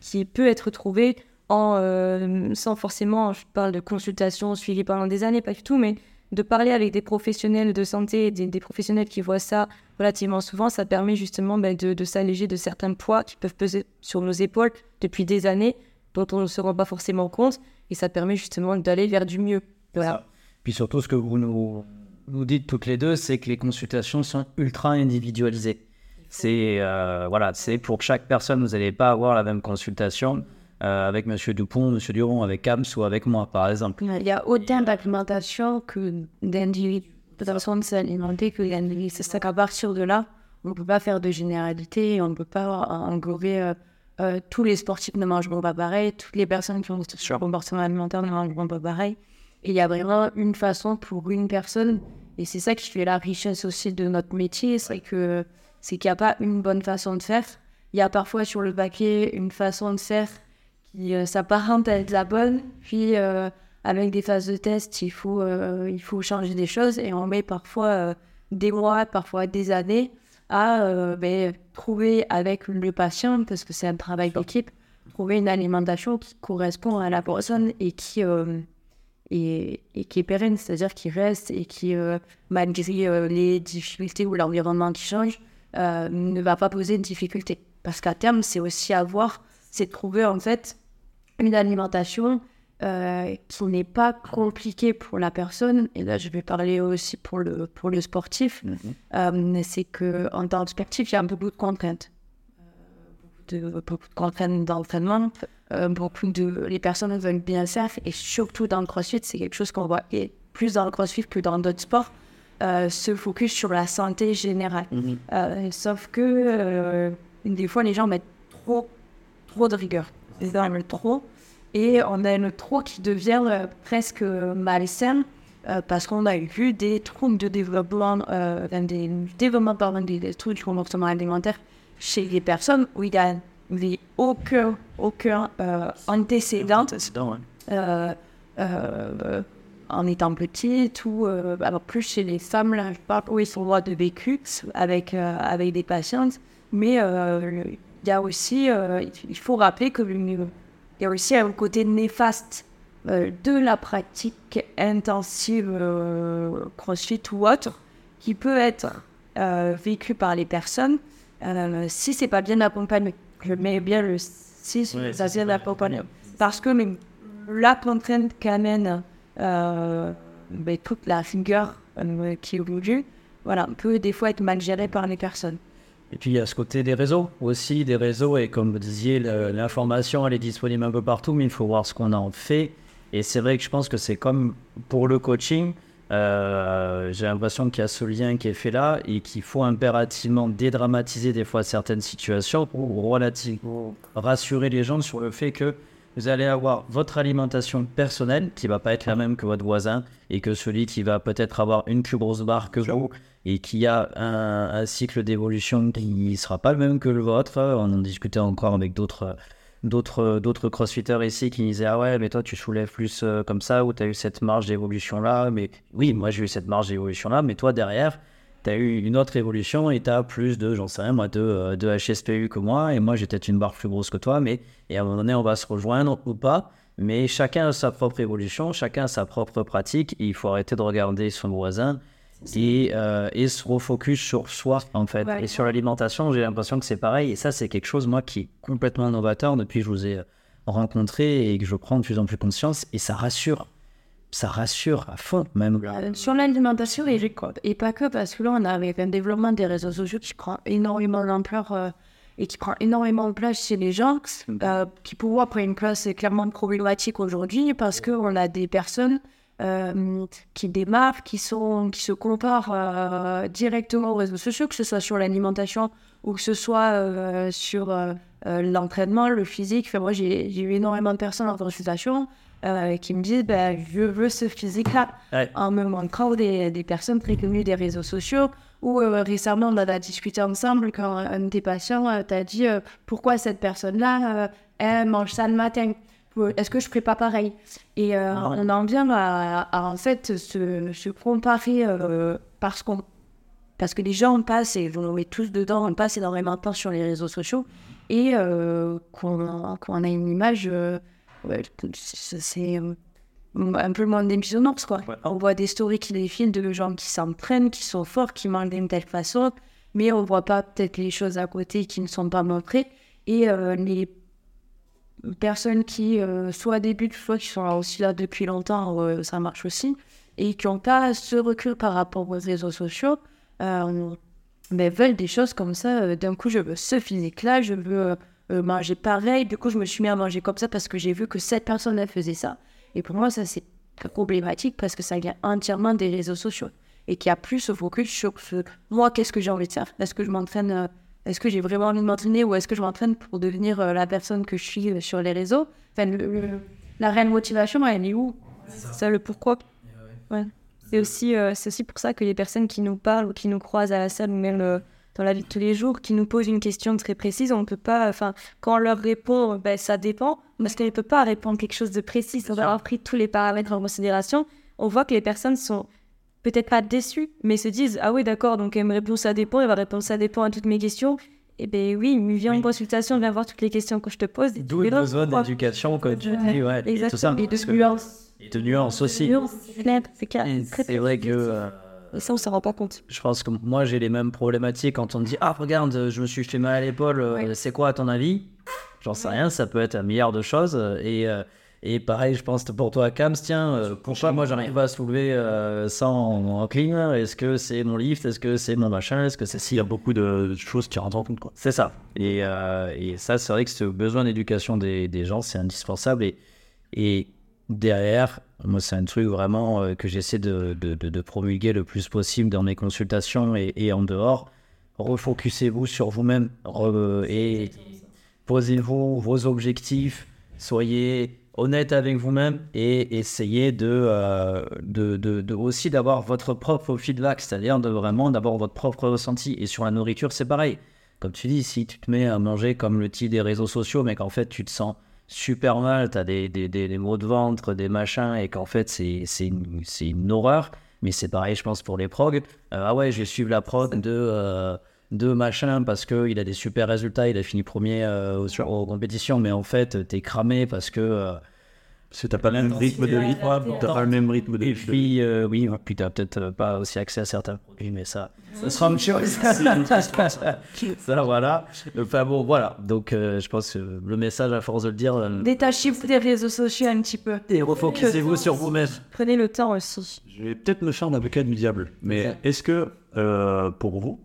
qui peut être trouvé en, sans forcément, je parle de consultation suivie pendant des années, pas du tout, mais de parler avec des professionnels de santé, des, des professionnels qui voient ça relativement souvent, ça permet justement ben, de, de s'alléger de certains poids qui peuvent peser sur nos épaules depuis des années, dont on ne se rend pas forcément compte et ça permet justement d'aller vers du mieux. Voilà. Puis surtout, ce que vous nous, nous dites toutes les deux, c'est que les consultations sont ultra individualisées. C'est euh, voilà, c'est pour chaque personne, vous n'allez pas avoir la même consultation euh, avec Monsieur Dupont, Monsieur Duron, avec Kams ou avec moi, par exemple. Il y a autant d'alimentation que d'individus, de façon de s'alimenter que d'individus. C'est qu'à partir de là, on ne peut pas faire de généralité, on ne peut pas englober euh, euh, tous les sportifs ne mangeront pas pareil, toutes les personnes qui ont un comportement alimentaire ne mangeront pas pareil. Il y a vraiment une façon pour une personne, et c'est ça qui fait la richesse aussi de notre métier, c'est que c'est qu'il n'y a pas une bonne façon de faire. Il y a parfois sur le paquet une façon de faire qui euh, s'apparente à être la bonne, puis euh, avec des phases de test, il faut, il faut changer des choses, et on met parfois des mois, parfois des années à euh, ben, trouver avec le patient, parce que c'est un travail d'équipe, trouver une alimentation qui correspond à la personne et qui, euh, et, qui est pérenne, c'est-à-dire qui reste et qui, euh, malgré les difficultés ou l'environnement qui change, ne va pas poser de difficultés. Parce qu'à terme, c'est aussi avoir, c'est trouver en fait une alimentation euh, qui n'est pas compliqué pour la personne, et là je vais parler aussi pour le, pour le sportif, mhm. euh, c'est qu'en tant que sportif, il y a beaucoup de contraintes. Euh, beaucoup, de, beaucoup de contraintes d'entraînement, beaucoup de... Les personnes veulent bien faire, et surtout dans le crossfit, c'est quelque chose qu'on voit et plus dans le crossfit que dans d'autres sports, se focus sur la santé générale. Mhm. sauf que des fois, les gens mettent trop, trop de rigueur. Ils en trop et on a le trop qui devient euh, presque malsain parce qu'on a vu des troubles de développement, des développements pardon, des, troubles du comportement alimentaire chez les personnes où il y a aucun, aucun antécédent. en étant petite ou alors plus chez les femmes, là, je parle où ils sont de vécu avec, avec des patientes. Mais il y a aussi, il faut rappeler que il y a aussi un côté néfaste euh, de la pratique intensive euh, crossfit ou autre qui peut être euh, vécu par les personnes si c'est pas bien accompagné. Je mets bien le si ça vient accompagné. Parce que même la contrainte qu'amène ben, toute la figure qui est voulue, voilà, peut des fois être mal gérée par les personnes. Et puis il y a ce côté des réseaux aussi, des réseaux, et comme vous disiez, l'information elle est disponible un peu partout, mais il faut voir ce qu'on en fait. Et c'est vrai que je pense que c'est comme pour le coaching, euh, j'ai l'impression qu'il y a ce lien qui est fait là et qu'il faut impérativement dédramatiser des fois certaines situations pour relativement rassurer les gens sur le fait que vous allez avoir votre alimentation personnelle qui va pas être la même que votre voisin et que celui qui va peut-être avoir une plus grosse barre que vous et qui a un, cycle d'évolution qui ne sera pas le même que le vôtre. On en discutait encore avec d'autres d'autres d'autres crossfitters ici qui disaient ah ouais mais toi tu soulèves plus euh, comme ça ou tu as eu cette marge d'évolution là mais oui moi j'ai eu cette marge d'évolution là mais toi derrière tu as eu une autre évolution et tu as plus de j'en sais rien moi de, euh, de HSPU que moi. Et moi j'ai peut-être une barre plus grosse que toi mais et à un moment donné on va se rejoindre ou pas. Mais chacun a sa propre évolution chacun a sa propre pratique. Et il faut arrêter de regarder son voisin et, euh, et, se refocus sur soi en fait. Et sur l'alimentation, j'ai l'impression que c'est pareil. Et ça, c'est quelque chose, moi, qui est complètement novateur depuis que je vous ai euh, rencontré et que je prends de plus en plus conscience. Et ça rassure. Ça rassure à fond, même. Euh, sur l'alimentation, et, et pas que, parce que là, on a avec un développement des réseaux sociaux qui prend énormément d'ampleur et qui prend énormément de place chez les gens, qui pour moi prend une place clairement problématique aujourd'hui parce qu'on a des personnes euh, qui démarrent, qui, sont, qui se comparent euh, directement aux réseaux sociaux, que ce soit sur l'alimentation ou que ce soit euh, sur l'entraînement, le physique. Enfin, moi, j'ai eu énormément de personnes en consultation qui me disent ben, Je veux ce physique-là, en me montrant des, des, personnes très connues des réseaux sociaux. Ou récemment, on a discuté ensemble quand un de tes patients t'a dit Pourquoi cette personne-là, elle mange ça le matin? Est-ce que je ferais pas pareil? Et euh, on en vient à, en fait se, comparer euh, parce qu'on parce que les gens passent et vous met tous dedans, on passe énormément de temps sur les réseaux sociaux et euh, qu'on a une image, c'est un peu moins d'émissionnance quoi. On voit des stories qui défilent de gens qui s'entraînent, qui sont forts, qui mangent d'une telle façon, mais on voit pas peut-être les choses à côté qui ne sont pas montrées. Et les personnes qui euh, soit débutent, soit qui sont aussi là depuis longtemps, euh, ça marche aussi, et qui n'ont pas ce recul par rapport aux réseaux sociaux, euh, mais veulent des choses comme ça. D'un coup, je veux ce physique-là, je veux manger pareil. Du coup, je me suis mis à manger comme ça parce que j'ai vu que cette personne-là faisait ça. Et pour moi, ça, c'est problématique parce que ça vient entièrement des réseaux sociaux et qu'il y a plus ce focus sur ce, moi, qu'est-ce que j'ai envie de faire? Est-ce que je m'entraîne est-ce que j'ai vraiment envie de m'entraîner ou est-ce que je m'entraîne pour devenir euh, la personne que je suis euh, sur les réseaux? Enfin, La réelle motivation, elle est où? C'est le pourquoi. Ouais. C'est aussi, euh, c'est aussi pour ça que les personnes qui nous parlent ou qui nous croisent à la salle ou même dans la vie de tous les jours, qui nous posent une question très précise, on ne peut pas, enfin, quand on leur répond, ben, ça dépend, parce qu'elle ne peut pas répondre quelque chose de précis sans avoir pris tous les paramètres en considération. On voit que les personnes sont peut-être pas déçus, mais se disent Ah oui, d'accord, donc elle me répond ça dépend, elle va répondre ça dépend à toutes mes questions. Eh bien oui, il vient une consultation, viens voir toutes les questions que je te pose. D'où le besoin d'éducation, comme tu dis, ouais, et tout ça. Et de nuances. Et de nuances aussi. C'est vrai que. Euh, ça, on s'en rend pas compte. Je pense que moi, j'ai les mêmes problématiques quand on me dit Ah, regarde, je me suis fait mal à l'épaule, euh, c'est quoi à ton avis? J'en sais rien, ça peut être un milliard de choses. Et. Euh, et pareil, je pense pour toi, Cams, tiens, euh, pourquoi moi j'arrive à soulever euh, ça en, en clean Est-ce que c'est mon lift? Est-ce que c'est mon machin? Est-ce que c'est Il y a beaucoup de choses qui rentrent en compte. C'est ça. Et, euh, et, ça, c'est vrai que ce besoin d'éducation des, des, gens, c'est indispensable. Et, et, derrière, moi, c'est un truc vraiment que j'essaie de, de, de, promulguer le plus possible dans mes consultations et, et en dehors. Refocusez-vous sur vous-même et posez-vous vos objectifs. Soyez honnête avec vous-même et essayer de, euh, de, de, de aussi d'avoir votre propre feedback, c'est-à-dire de vraiment d'avoir votre propre ressenti. Et sur la nourriture, c'est pareil. Comme tu dis, si tu te mets à manger comme le type des réseaux sociaux, mais qu'en fait tu te sens super mal, tu as des, des, des, des maux de ventre, des machins, et qu'en fait c'est une, c'est une horreur, mais c'est pareil, je pense, pour les prog. Euh, ah ouais, je vais suivre la prog de, euh, de machin parce qu'il a des super résultats, il a fini premier euh, aux, aux compétitions, mais en fait, t'es cramé parce que. euh, Parce que t'as pas le même rythme de vie. T'as pas le même rythme de et vie. puis, euh, oui, puis t'as peut-être euh, pas aussi accès à certains produits, mais ça, ça sera une chose. ça, voilà. Enfin bon, voilà. Donc, euh, je pense que le message, à force de le dire, euh, Détachez-vous des réseaux sociaux un petit peu. et refocusez-vous sur vous-même. Prenez le temps aussi. Je vais peut-être me faire l'avocat du diable. Mais est-ce que, euh, pour vous,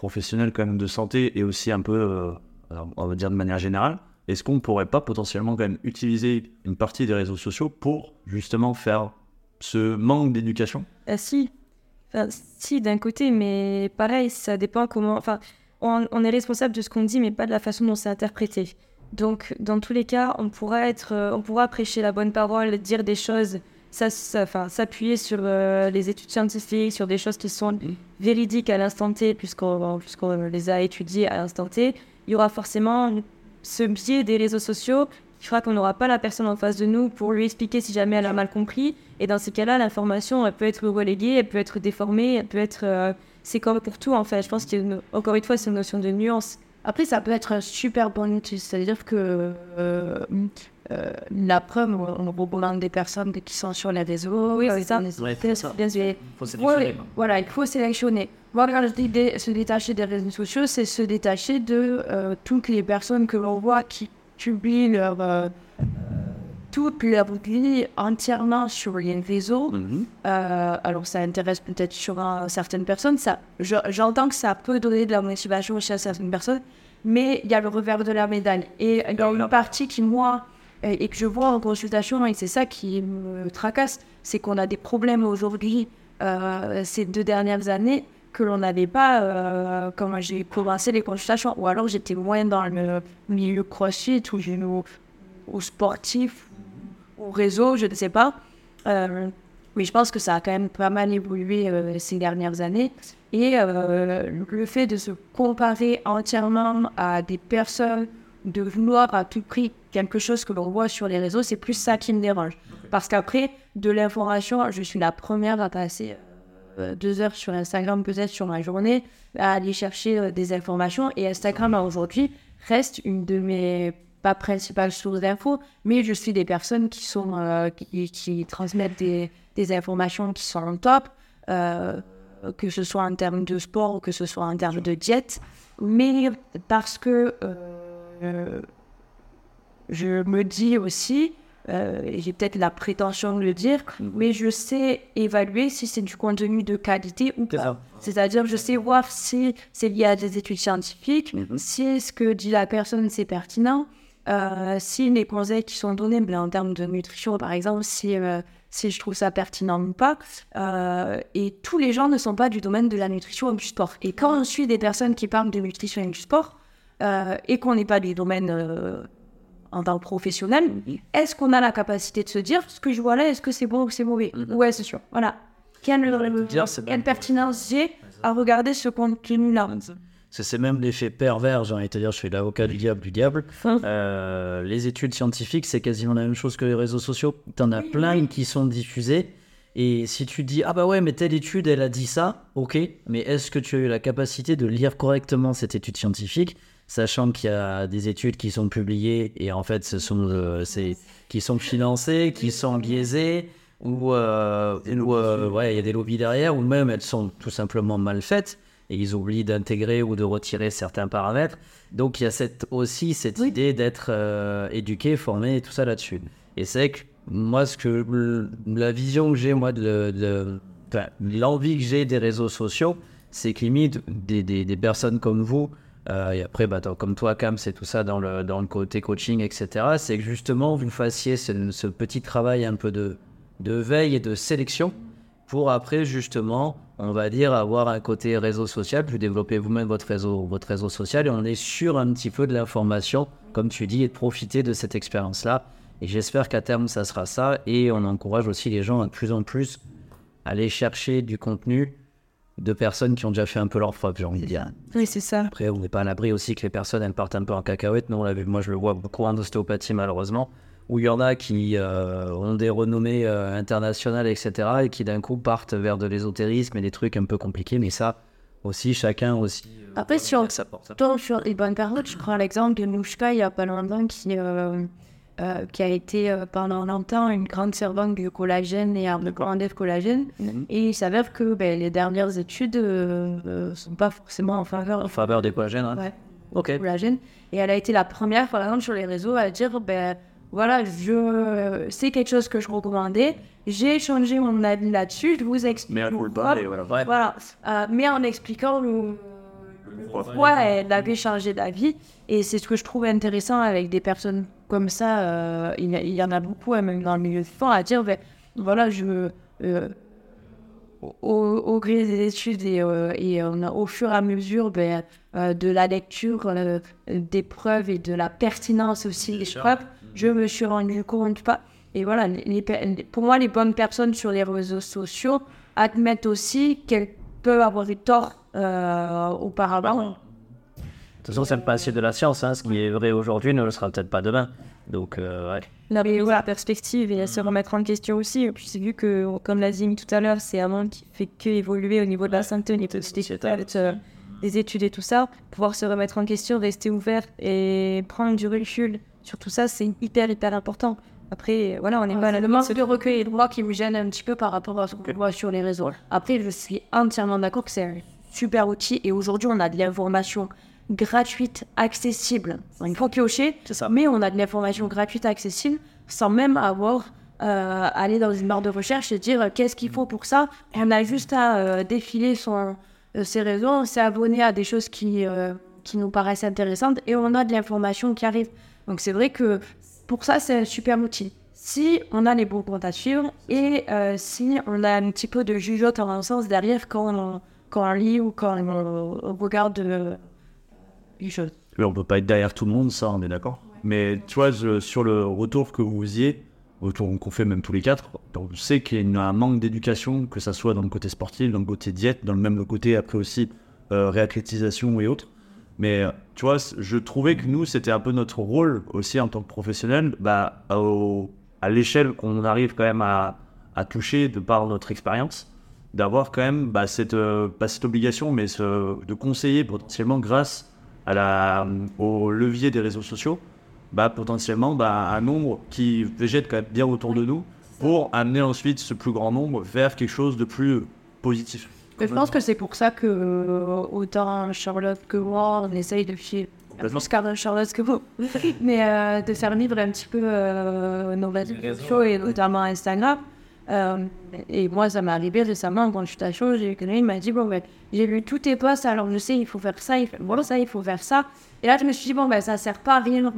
professionnels quand même de santé et aussi un peu, euh, on va dire de manière générale, est-ce qu'on pourrait pas potentiellement quand même utiliser une partie des réseaux sociaux pour justement faire ce manque d'éducation? Ah, si. Si, d'un côté, mais pareil, ça dépend comment. Enfin, on, on est responsable de ce qu'on dit, mais pas de la façon dont c'est interprété. Donc, dans tous les cas, on pourra être, euh, on pourra prêcher la bonne parole, dire des choses, s'appuyer sur euh, les études scientifiques, sur des choses qui sont véridiques à l'instant T, puisqu'on les a étudiées à l'instant T. Il y aura forcément ce biais des réseaux sociaux qui fera qu'on n'aura pas la personne en face de nous pour lui expliquer si jamais elle a mal compris. Et dans ces cas-là, l'information, elle peut être reléguée, elle peut être déformée, elle peut être... euh, c'est comme pour tout, en fait. Je pense qu'encore une fois, c'est une notion de nuance. Après, ça peut être un super bon outil, c'est-à-dire que euh, euh, la preuve, on on recommande des personnes qui sont sur les réseaux. Oui, euh, c'est ça. Ouais, ça. bien se- Faut sélectionner, voilà, il faut sélectionner. Moi, quand je dis dé- se détacher des réseaux sociaux, c'est se détacher de euh, toutes les personnes que l'on voit qui publient leur, euh, toute leur vie entièrement sur les réseaux. Euh, alors, ça intéresse peut-être sur un- certaines personnes. Ça, je- j'entends que ça peut donner de la motivation chez certaines personnes, mais il y a le revers de la médaille. Et il y a une partie qui, moi, et que je vois en consultation, et c'est ça qui me tracasse, c'est qu'on a des problèmes aujourd'hui, euh, ces deux dernières années, que l'on n'avait pas euh, quand j'ai commencé les consultations. Ou alors j'étais moins dans le milieu crossfit ou, ou, ou sportif au réseau, je ne sais pas. Euh, mais je pense que ça a quand même pas mal évolué euh, ces dernières années. Et euh, le fait de se comparer entièrement à des personnes, de vouloir à tout prix quelque chose que l'on voit sur les réseaux, c'est plus ça qui me dérange. Parce qu'après, de l'information, je suis la première à passer euh, deux heures sur Instagram peut-être sur ma journée, à aller chercher euh, des informations. Et Instagram, aujourd'hui, reste une de mes pas principales sources d'infos, mais je suis des personnes qui sont euh, qui, qui transmettent des, des informations qui sont en top, que ce soit en termes de sport ou que ce soit en termes de diète, mais parce que je me dis aussi, euh, et j'ai peut-être la prétention de le dire, mais je sais évaluer si c'est du contenu de qualité ou pas. C'est-à-dire, je sais voir si c'est lié à des études scientifiques, si ce que dit la personne, c'est pertinent, euh, si les conseils qui sont donnés, ben, en termes de nutrition, par exemple, si, euh, si je trouve ça pertinent ou pas. Euh, et tous les gens ne sont pas du domaine de la nutrition ou du sport. Et quand on suit des personnes qui parlent de nutrition et du sport, euh, et qu'on n'est pas du domaine euh, en tant que professionnel, est-ce qu'on a la capacité de se dire ce que je vois là, est-ce que c'est bon ou c'est mauvais? Ouais, c'est sûr. Voilà. Quelle, dire, c'est quelle bien. pertinence j'ai à regarder ce contenu-là? C'est même l'effet pervers, j'ai envie de te dire, je suis l'avocat du diable du diable. Euh, les études scientifiques, c'est quasiment la même chose que les réseaux sociaux. T'en as plein qui sont diffusés. Et si tu dis, ah bah ouais, mais telle étude, elle a dit ça, ok, mais est-ce que tu as eu la capacité de lire correctement cette étude scientifique, sachant qu'il y a des études qui sont publiées et en fait, ce sont, euh, c'est, qui sont financées, qui sont biaisées, ou euh, ou, euh, ouais, il y a des lobbies derrière, ou même elles sont tout simplement mal faites et ils oublient d'intégrer ou de retirer certains paramètres. Donc il y a cette, aussi cette idée d'être euh, éduqué, formé et tout ça là-dessus. Et c'est que moi, ce que la vision que j'ai moi de, de- enfin, l'envie que j'ai des réseaux sociaux, c'est que limite des, des, des personnes comme vous. Euh, et après, bah, comme toi, Cam, c'est tout ça dans le, côté coaching, etc. C'est que justement, vous fassiez ce, petit travail un peu de, veille et de sélection pour après justement, on va dire, avoir un côté réseau social, plus développer vous-même votre réseau, votre réseau social et on est sûr un petit peu de l'information, comme tu dis, et de profiter de cette expérience-là Et j'espère qu'à terme, ça sera ça. Et on encourage aussi les gens à de plus en plus aller chercher du contenu de personnes qui ont déjà fait un peu leur preuve, j'ai envie de dire. Oui, c'est ça. Après, on n'est pas à l'abri aussi que les personnes, elles partent un peu en cacahuète. On l'a vu, moi, je le vois beaucoup en ostéopathie, malheureusement, où il y en a qui euh, ont des renommées euh, internationales, etc., et qui d'un coup partent vers de l'ésotérisme et des trucs un peu compliqués. Mais ça, aussi, chacun aussi. euh, Après, sur, sa porte. Sur les bonnes personnes, je prends l'exemple de Nouchka il n'y a pas longtemps qui, euh, euh, qui a été euh, pendant longtemps une grande servante du collagène et un recommandé de collagène. Mhm. Et il s'avère que ben, les dernières études ne sont pas forcément en faveur En faveur des collagènes, hein. Ouais. Ok. collagène. Et elle a été la première, par exemple, sur les réseaux à dire ben, voilà, je, c'est quelque chose que je recommandais. J'ai changé mon avis là-dessus. Je vous explique. Mais voilà. Ouais. Voilà, Euh, mais en expliquant le, pourquoi elle avait changé d'avis. Et c'est ce que je trouve intéressant avec des personnes comme ça. euh, il, y a- il y en a beaucoup, hein, même dans le milieu de sport, à dire ben, voilà, je. euh, au, au gré des études et, euh, et euh, au fur et à mesure ben, euh, de la lecture des preuves et de la pertinence aussi des preuves, je me suis rendu compte pas. Et voilà, les- les per- pour moi, les bonnes personnes sur les réseaux sociaux admettent aussi qu'elles peuvent avoir eu tort euh, auparavant. De toute façon, c'est le principe de la science. hein. Ce qui est vrai aujourd'hui ne le sera peut-être pas demain. Donc, euh, ouais. La perspective et à se remettre en question aussi. Et puis c'est vu que, comme l'a dit tout à l'heure, c'est un monde qui fait que évoluer au niveau de la santé, au niveau des euh, des études et tout ça. Pouvoir se remettre en question, rester ouvert et prendre du recul sur tout ça, c'est hyper, hyper important. Après, voilà, on n'est pas à la le manque de recueil et de moi qui me gêne un petit peu par rapport à ce qu'on voit sur les réseaux. Après, je suis entièrement d'accord que c'est un super outil et aujourd'hui, on a de l'information gratuite, accessible. Il faut piocher, mais on a de l'information gratuite, accessible, sans même avoir euh, aller dans une barre de recherche et dire euh, qu'est-ce qu'il faut pour ça. On a juste à euh, défiler son, euh, ses réseaux, abonné à des choses qui, qui nous paraissent intéressantes et on a de l'information qui arrive. Donc c'est vrai que pour ça, c'est un super outil. Si on a les bons comptes à suivre et si on a un petit peu de jugeote en un sens derrière quand on, quand on lit ou quand on, on regarde les choses. Oui, on peut pas être derrière tout le monde, ça, on est d'accord. Mais tu vois, je- sur le retour que vous faisiez, retour qu'on fait même tous les quatre, on sait qu'il y a un manque d'éducation, que ça soit dans le côté sportif, dans le côté diète, dans le même côté après aussi euh, réathlétisation et autres. Mais euh, tu vois, je trouvais que nous, c'était un peu notre rôle aussi en tant que professionnel, bah, au- à l'échelle qu'on arrive quand même à, à toucher de par notre expérience, d'avoir quand même bah, cette, euh, pas cette obligation, mais ce- de conseiller potentiellement grâce à la, au levier des réseaux sociaux, bah, potentiellement bah, un nombre qui végète quand même bien autour de nous pour amener ensuite ce plus grand nombre vers quelque chose de plus positif. Mais je pense que c'est pour ça que euh, autant Charlotte que moi, on essaye de filer. Complètement. Plus qu'à Charlotte que vous. Mais euh, de faire vivre un petit peu euh, nos réseaux sociaux et notamment Instagram. Euh, et moi, ça m'est arrivé récemment quand je suis à chaud, j'ai qui m'a dit Bon, ben, j'ai lu tous tes posts, alors je sais, il faut faire ça, il faut voilà, ça, il faut faire ça. Et là, je me suis dit Bon, ben, ça sert pas à rien. Donc,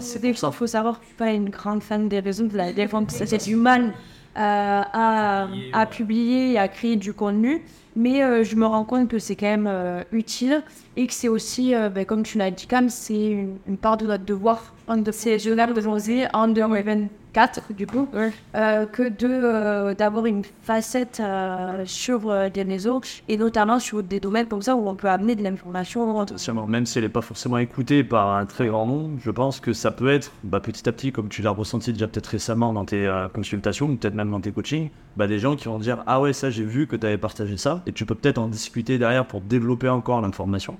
c'est des il faut savoir que je suis pas une grande fan des réseaux de la défense. C'est du mal euh, à, à publier et à créer du contenu. Mais euh, je me rends compte que c'est quand même euh, utile et que c'est aussi, euh, ben, comme tu l'as dit, Cam, c'est une, une part de notre devoir. C'est je l'ai posé en 2024, du coup, euh, que de, euh, d'avoir une facette euh, sur euh, des réseaux et notamment sur des domaines comme ça où on peut amener de l'information. Même si elle n'est pas forcément écoutée par un très grand nombre, je pense que ça peut être bah, petit à petit, comme tu l'as ressenti déjà peut-être récemment dans tes euh, consultations, ou peut-être même dans tes coachings, bah, des gens qui vont dire Ah ouais, ça j'ai vu que tu avais partagé ça, et tu peux peut-être en discuter derrière pour développer encore l'information.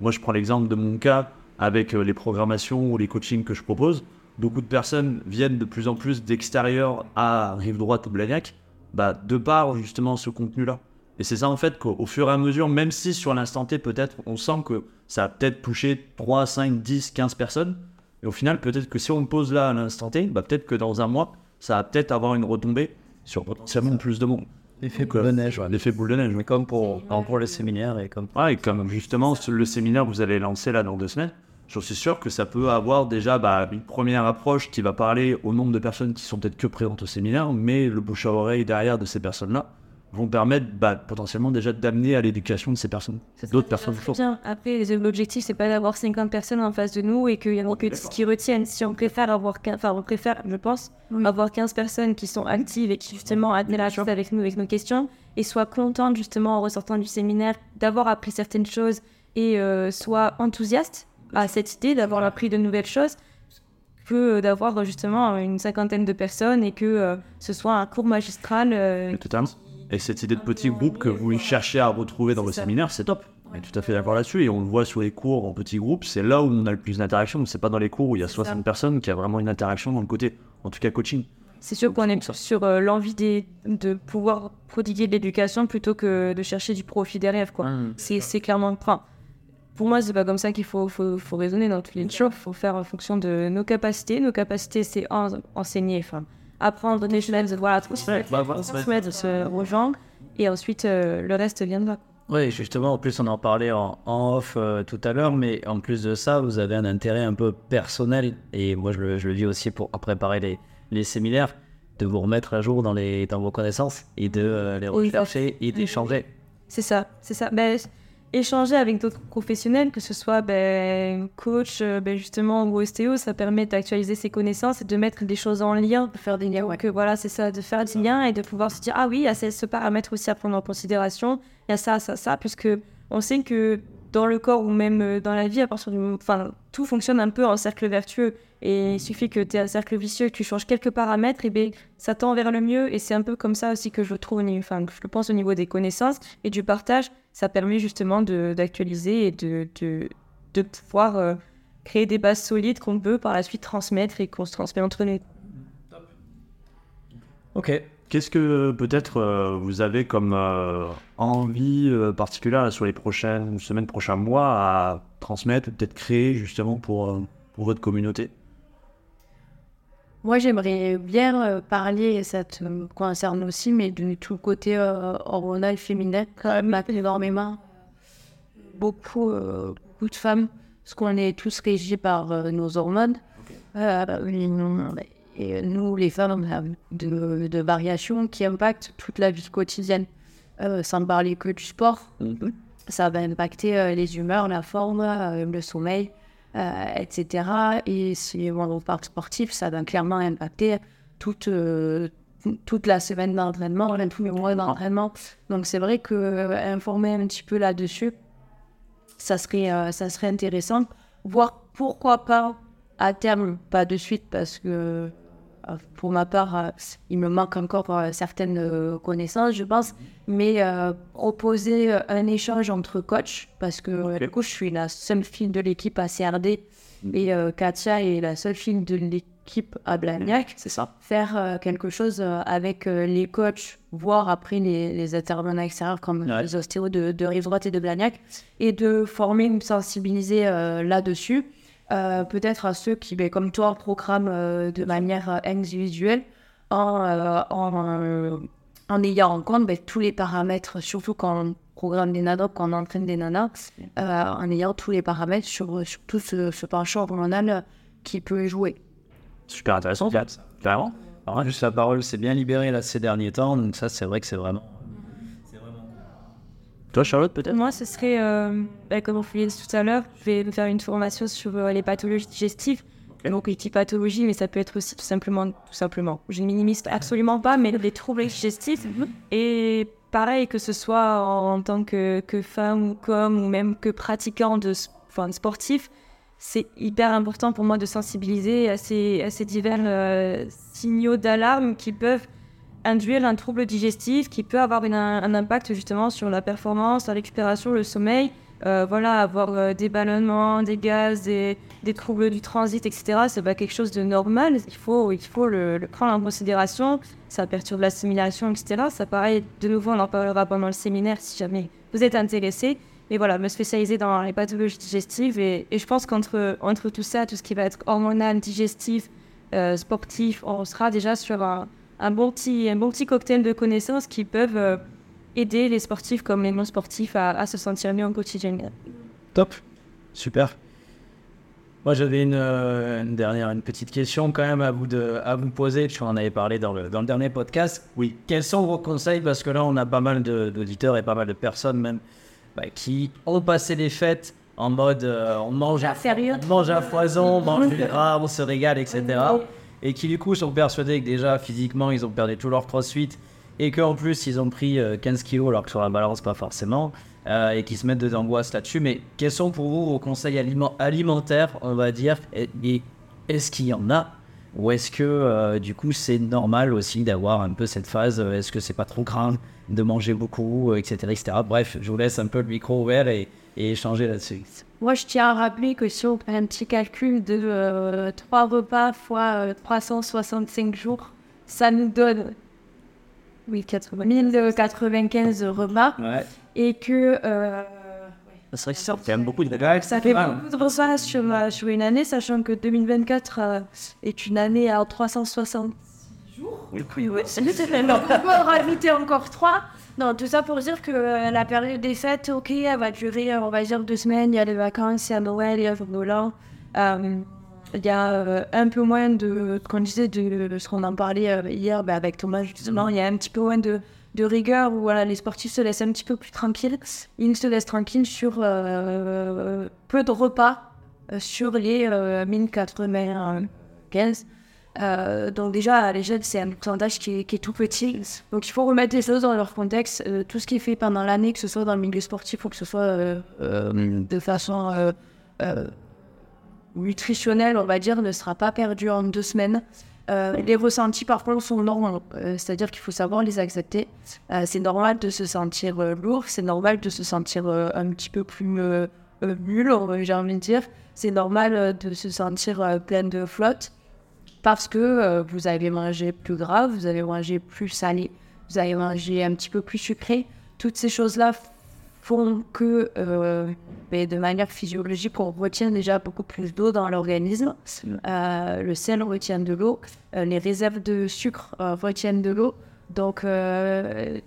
Moi, je prends l'exemple de mon cas avec euh, les programmations ou les coachings que je propose. Beaucoup de personnes viennent de plus en plus d'extérieur à Rive Droite ou Blagnac, bah, de par justement ce contenu-là. Et c'est ça en fait qu'au au fur et à mesure, même si sur l'instant T peut-être on sent que ça a peut-être touché 3, 5, 10, 15 personnes, et au final peut-être que si on le pose là à l'instant T, bah, peut-être que dans un mois, ça va peut-être avoir une retombée sur potentiellement plus de monde. L'effet boule de neige, ouais. L'effet boule de neige, oui. Mais comme pour, comme pour les séminaires et comme. Ouais, et comme justement le séminaire que vous allez lancer là dans deux semaines, je suis sûr que ça peut avoir déjà bah, une première approche qui va parler au nombre de personnes qui sont peut-être que présentes au séminaire, mais le bouche à oreille derrière de ces personnes-là vont permettre bah, potentiellement déjà d'amener à l'éducation de ces personnes, d'autres personnes Bien. Après, l'objectif, c'est pas d'avoir 50 personnes en face de nous et qu'il y en a que 10 qui retiennent. Si on préfère avoir 15, enfin, on préfère, je pense, avoir 15 personnes qui sont actives et qui justement admettent la chose avec nous, avec nos questions, et soient contentes justement en ressortant du séminaire d'avoir appris certaines choses et euh, soient enthousiastes à cette idée d'avoir appris de nouvelles choses que d'avoir justement une cinquantaine de personnes et que euh, ce soit un cours magistral. Euh, Totalement. Et cette idée de petit groupe que vous cherchez à retrouver dans vos séminaires, c'est top. On est tout à fait d'accord là-dessus. Et on le voit sur les cours en petits groupes, c'est là où on a le plus d'interaction. C'est pas dans les cours où il y a 60 personnes qu'il y a vraiment une interaction dans le côté, en tout cas coaching. C'est sûr qu'on est sur euh, l'envie de pouvoir prodiguer de l'éducation plutôt que de chercher du profit derrière. Quoi. Mmh. c'est clairement. Enfin, pour moi, c'est pas comme ça qu'il faut, faut, faut, raisonner dans tous les choses. Il faut faire en fonction de nos capacités. Nos capacités, c'est enseigner, enfin, apprendre des choses, voilà, transmettre, se rejoindre, et ensuite euh, le reste viendra. Oui, justement, en plus, on en parlait en, off euh, tout à l'heure, mais en plus de ça, vous avez un intérêt un peu personnel, et moi je le, je le vis aussi pour préparer les, les, séminaires, de vous remettre à jour dans, les, dans vos connaissances et de euh, les rechercher et d'échanger. C'est ça, c'est ça. Ben, échanger avec d'autres professionnels, que ce soit ben, coach, euh, ben, justement, ou ostéo, ça permet d'actualiser ses connaissances et de mettre des choses en lien, de faire des liens. Que, voilà, c'est ça, de faire des liens et de pouvoir se dire, ah oui, il y a ce paramètre aussi à prendre en considération, il y a ça, ça, ça, puisque on sait que dans le corps ou même euh, dans la vie, à partir du enfin, tout fonctionne un peu en cercle vertueux. Et il suffit que tu aies un cercle vicieux, que tu changes quelques paramètres, et bien ça tend vers le mieux. Et c'est un peu comme ça aussi que je trouve, enfin, je le pense au niveau des connaissances et du partage. Ça permet justement d'actualiser et de, de, de pouvoir euh, créer des bases solides qu'on peut par la suite transmettre et qu'on se transmet entre nous. Ok. Qu'est-ce que peut-être euh, vous avez comme euh, envie particulière sur les prochaines semaines, prochains mois à transmettre, peut-être créer justement pour, pour votre communauté? Moi, j'aimerais bien parler, et ça te concerne aussi, mais de tout le côté hormonal féminin, quand même énormément. Beaucoup, beaucoup de femmes, parce qu'on est tous régis par nos hormones. Et nous, les femmes, de, de variations qui impactent toute la vie quotidienne. Euh, sans parler que du sport, mhm. ça va impacter euh, les humeurs, la forme, euh, le sommeil, etc. Et si on parle sportif, ça va clairement impacter toute, toute la semaine d'entraînement, tous les mois d'entraînement. Donc c'est vrai que informer un petit peu là-dessus, ça serait, ça serait intéressant. Voir pourquoi pas à terme, pas de suite parce que euh, pour ma part, euh, il me manque encore euh, certaines connaissances, je pense, mais proposer un échange entre coachs, parce que du coup, je suis la seule fille de l'équipe à CRD et Katia est la seule fille de l'équipe à Blagnac. C'est ça. Faire quelque chose avec les coachs, voire après les, intervenants extérieurs comme les ostéos de, de Rive Droite et de Blagnac, et de former, me sensibiliser là-dessus. Euh, peut-être à ceux qui, ben, comme toi, programment euh, de manière euh, individuelle en, en, en, ayant en compte ben, tous les paramètres, surtout quand on programme des nanas, quand on entraîne des nanas, en ayant tous les paramètres sur, sur tout ce, ce penchant hormonal qui peut jouer. Super intéressant, Clairement. Alors, juste la parole s'est bien libérée là ces derniers temps, donc ça, c'est vrai que c'est vraiment toi, Charlotte, peut-être? Moi, ce serait, euh, bah, comme on faisait tout à l'heure, je vais faire une formation sur euh, les pathologies digestives. Donc, les types pathologies, mais ça peut être aussi tout simplement, tout simplement. Je ne minimise absolument pas, mais les troubles digestifs. Et pareil, que ce soit en, tant que, que, femme ou comme, ou même que pratiquant de, enfin, sportif, c'est hyper important pour moi de sensibiliser à ces, à ces divers euh, signaux d'alarme qui peuvent induire un trouble digestif qui peut avoir un impact justement sur la performance, la récupération, le sommeil. Euh, voilà, avoir euh, des ballonnements, des gaz, des, troubles du transit, etc. C'est pas quelque chose de normal. Il faut, il faut le, prendre en considération. Ça perturbe l'assimilation, etc. Ça paraît, de nouveau, on en parlera pendant le séminaire si jamais vous êtes intéressé. Mais voilà, me spécialiser dans les pathologies digestives. Et, et je pense qu'entre entre tout ça, tout ce qui va être hormonal, digestif, euh, sportif, on sera déjà sur un, un bon petit, un bon petit cocktail de connaissances qui peuvent euh, aider les sportifs comme les non-sportifs à, se sentir mieux en quotidien. Top, super. Moi, j'avais une, euh, une dernière, une petite question quand même à vous, de, à vous poser. Tu en avais parlé dans le, dans le dernier podcast. Oui. Quels sont vos conseils? Parce que là, on a pas mal d'auditeurs et pas mal de personnes même bah, qui ont passé les fêtes en mode euh, on mange à on mange à foison, on mange du gras, on se régale, etc. Et qui du coup sont persuadés que déjà physiquement ils ont perdu tout leur crossfit et qu'en plus ils ont pris euh, 15 kilos alors que sur la balance pas forcément euh, et qui se mettent de l'angoisse là-dessus. Mais quels sont pour vous vos conseils aliment- alimentaires, on va dire Et, est-ce qu'il y en a ou est-ce que euh, du coup c'est normal aussi d'avoir un peu cette phase euh, Est-ce que c'est pas trop grave de manger beaucoup, euh, etc., etc. Bref, je vous laisse un peu le micro ouvert et échanger là-dessus. Moi, je tiens à rappeler que si on fait un petit calcul de 3 repas fois euh, 365 jours, ça nous donne oui, 80 1095 repas. Ouais. Et que euh, C'est vrai que ça fait quand même beaucoup de repas. ça fait beaucoup de repas sur, euh, sur une année, sachant que 2024 euh, est une année à 360 jours. Oui. Oui, Donc, on peut en rajouter encore 3. Non, tout ça pour dire que euh, la période des fêtes, ok, elle va durer, euh, on va dire, deux semaines. Il y a les vacances, il y a Noël, il y a Jour. Euh, Il y a un peu moins de, qu'on disait, de, ce qu'on en parlait hier bah, avec Thomas, justement, il y a un petit peu moins de, rigueur où voilà, les sportifs se laissent un petit peu plus tranquilles. Ils se laissent tranquilles sur peu de repas sur les euh, 1095. Euh, donc déjà, à l'échelle, c'est un pourcentage qui est, tout petit. Donc il faut remettre les choses dans leur contexte. Euh, tout ce qui est fait pendant l'année, que ce soit dans le milieu sportif ou que ce soit euh, de façon nutritionnelle, on va dire, ne sera pas perdu en deux semaines. Les ressentis, par contre, sont normaux. C'est-à-dire qu'il faut savoir les accepter. C'est normal de se sentir lourd, c'est normal de se sentir un petit peu plus nul, j'ai envie de dire. C'est normal de se sentir plein de flotte parce que euh, vous avez mangé plus gras, vous avez mangé plus salé, vous avez mangé un petit peu plus sucré. Toutes ces choses-là font que, euh, ben, de manière physiologique, on retient déjà beaucoup plus d'eau dans l'organisme. Euh, le sel retient de l'eau, les réserves de sucre retiennent de l'eau. Donc, il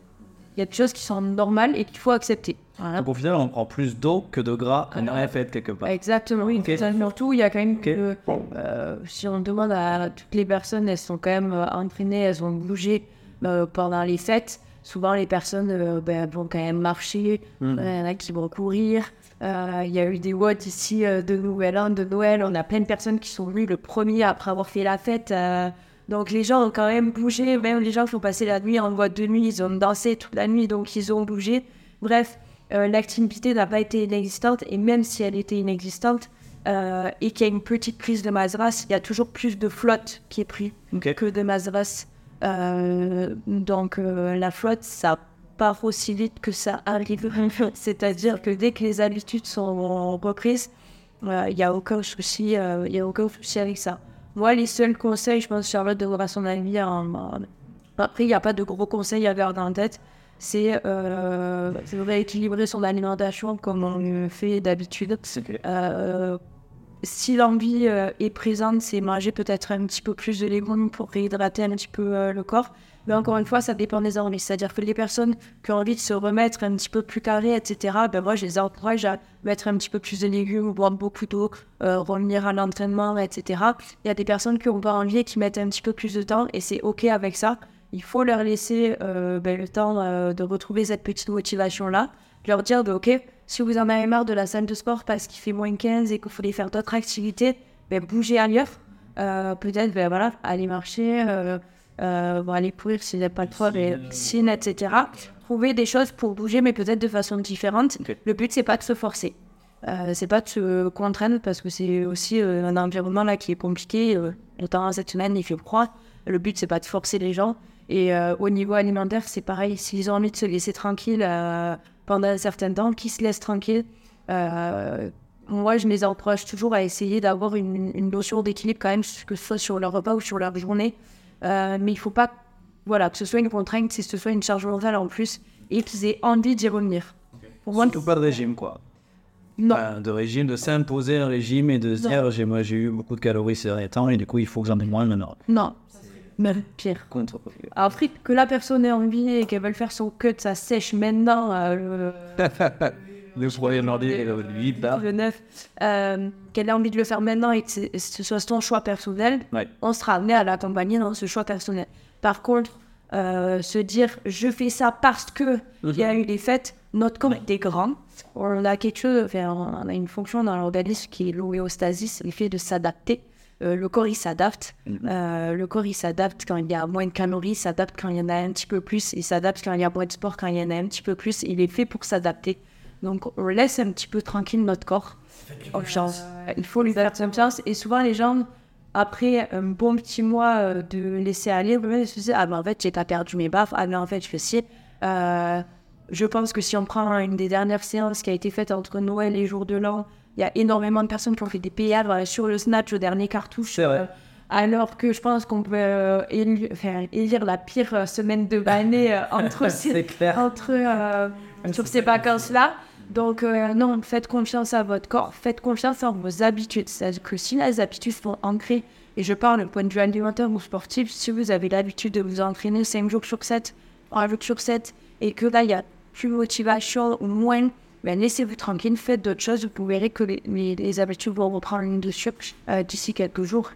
y a des choses qui sont normales et qu'il faut accepter. Voilà. Donc au final, on prend plus d'eau que de gras qu'on aurait fait quelque part. Exactement, oui. Surtout, il y a quand même que, euh, si on demande à toutes les personnes, elles sont quand même euh, entraînées, elles ont bougé euh, pendant les fêtes. Souvent, les personnes ben, vont quand même marcher, Hmm. il y en a qui vont courir. Il y a eu des watts ici de Nouvel An, de Noël. On a plein de personnes qui sont venues le premier après avoir fait la fête. donc les gens ont quand même bougé, même les gens qui ont passé la nuit en boîte de nuit, ils ont dansé toute la nuit, donc ils ont bougé. Bref, euh, l'activité n'a pas été inexistante, et même si elle était inexistante, euh, et qu'il y a une petite prise de grasse, il y a toujours plus de flotte qui est pris Ok. que de grasse. Euh, donc euh, la flotte, ça part aussi vite que ça arrive. C'est-à-dire que dès que les habitudes sont reprises, il n'y a aucun souci, il y a aucun souci avec ça. Moi, les seuls conseils, je pense que Charlotte devra son avis. Après, il n'y a pas de gros conseils à garder en tête. C'est euh, rééquilibrer son alimentation comme on le fait d'habitude. Euh, si l'envie euh, est présente, c'est manger peut-être un petit peu plus de légumes pour réhydrater un petit peu euh, le corps. Mais encore une fois, ça dépend des envies. C'est-à-dire que les personnes qui ont envie de se remettre un petit peu plus carré, etc., ben moi, je les encourage à mettre un petit peu plus de légumes, boire beaucoup d'eau, euh, revenir à l'entraînement, etc. Il y a des personnes qui n'ont pas envie et qui mettent un petit peu plus de temps, et c'est OK avec ça. Il faut leur laisser euh, ben, le temps euh, de retrouver cette petite motivation-là. Leur dire, ben, OK, si vous en avez marre de la salle de sport parce qu'il fait moins 15 et qu'il faut aller faire d'autres activités, ben, bougez ailleurs. Euh, Peut-être, ben, voilà, aller marcher, euh, bon, aller courir si vous n'avez pas le choix, mais piscine, etc. Trouver des choses pour bouger, mais peut-être de façon différente. Le but, c'est pas de se forcer. Euh, c'est pas de se contraindre parce que c'est aussi euh, un environnement là qui est compliqué. Euh, notamment cette semaine, il fait froid. Le but, c'est pas de forcer les gens. Et euh, au niveau alimentaire, c'est pareil. S'ils ont envie de se laisser tranquille euh, pendant un certain temps, qu'ils se laissent tranquilles. Euh, moi, je les encourage toujours à essayer d'avoir une, une notion d'équilibre quand même, que ce soit sur leur repas ou sur leur journée. Euh, mais il faut pas voilà, que ce soit une contrainte, que ce soit une charge mentale en plus et qu'ils aient envie d'y revenir. Pour moi, Surtout pas de régime, quoi. non. Enfin, de régime, de s'imposer un régime et de se dire j'ai, moi j'ai eu beaucoup de calories ces derniers temps et du coup il faut que j'en ai moins maintenant. Non, même pire. Contre. Après, que la personne ait envie et qu'elle veut faire son cut, ça sèche maintenant. euh, le- premier mardi, le 8 là. Le 9, euh, qu'elle a envie de le faire maintenant et que ce soit son choix personnel, on sera amené à l'accompagner dans ce choix personnel. Par contre, euh, se dire je fais ça parce que il y a eu des fêtes, notre corps est grand. On a quelque chose, enfin, on a une fonction dans l'organisme qui est l'homéostasie, l'effet de s'adapter. Euh, le corps il s'adapte. Mhm. Euh, le corps il s'adapte quand il y a moins de calories, il s'adapte quand il y en a un petit peu plus, il s'adapte quand il y a moins de sport, quand il y en a un petit peu plus. Il est fait pour s'adapter. Donc on laisse un petit peu tranquille notre corps. il faut lui faire confiance. Et souvent les gens, après un bon petit mois de laisser aller, se disent Ah ben en fait j'ai pas perdu mes baffes, ah ben en fait je fais ci. je pense que si on prend une des dernières séances qui a été faite entre Noël et jour de l'an, il y a énormément de personnes qui ont fait des euh, sur le Snatch au dernier cartouche. Euh, alors que je pense qu'on peut euh, élire, la pire semaine de l'année entre, ces, entre sur ces vacances-là. Donc, non, faites confiance à votre corps, faites confiance à vos habitudes. C'est-à-dire que si les habitudes sont ancrées, et je parle d'un point de vue alimentaire ou sportif, si vous avez l'habitude de vous entraîner 5 jours sur 7, 1 jour sur 7, et que là, il y a plus de motivation ou moins ben, laissez-vous tranquille, faites d'autres choses. Vous verrez que les, habitudes vont reprendre une de euh, d'ici quelques jours,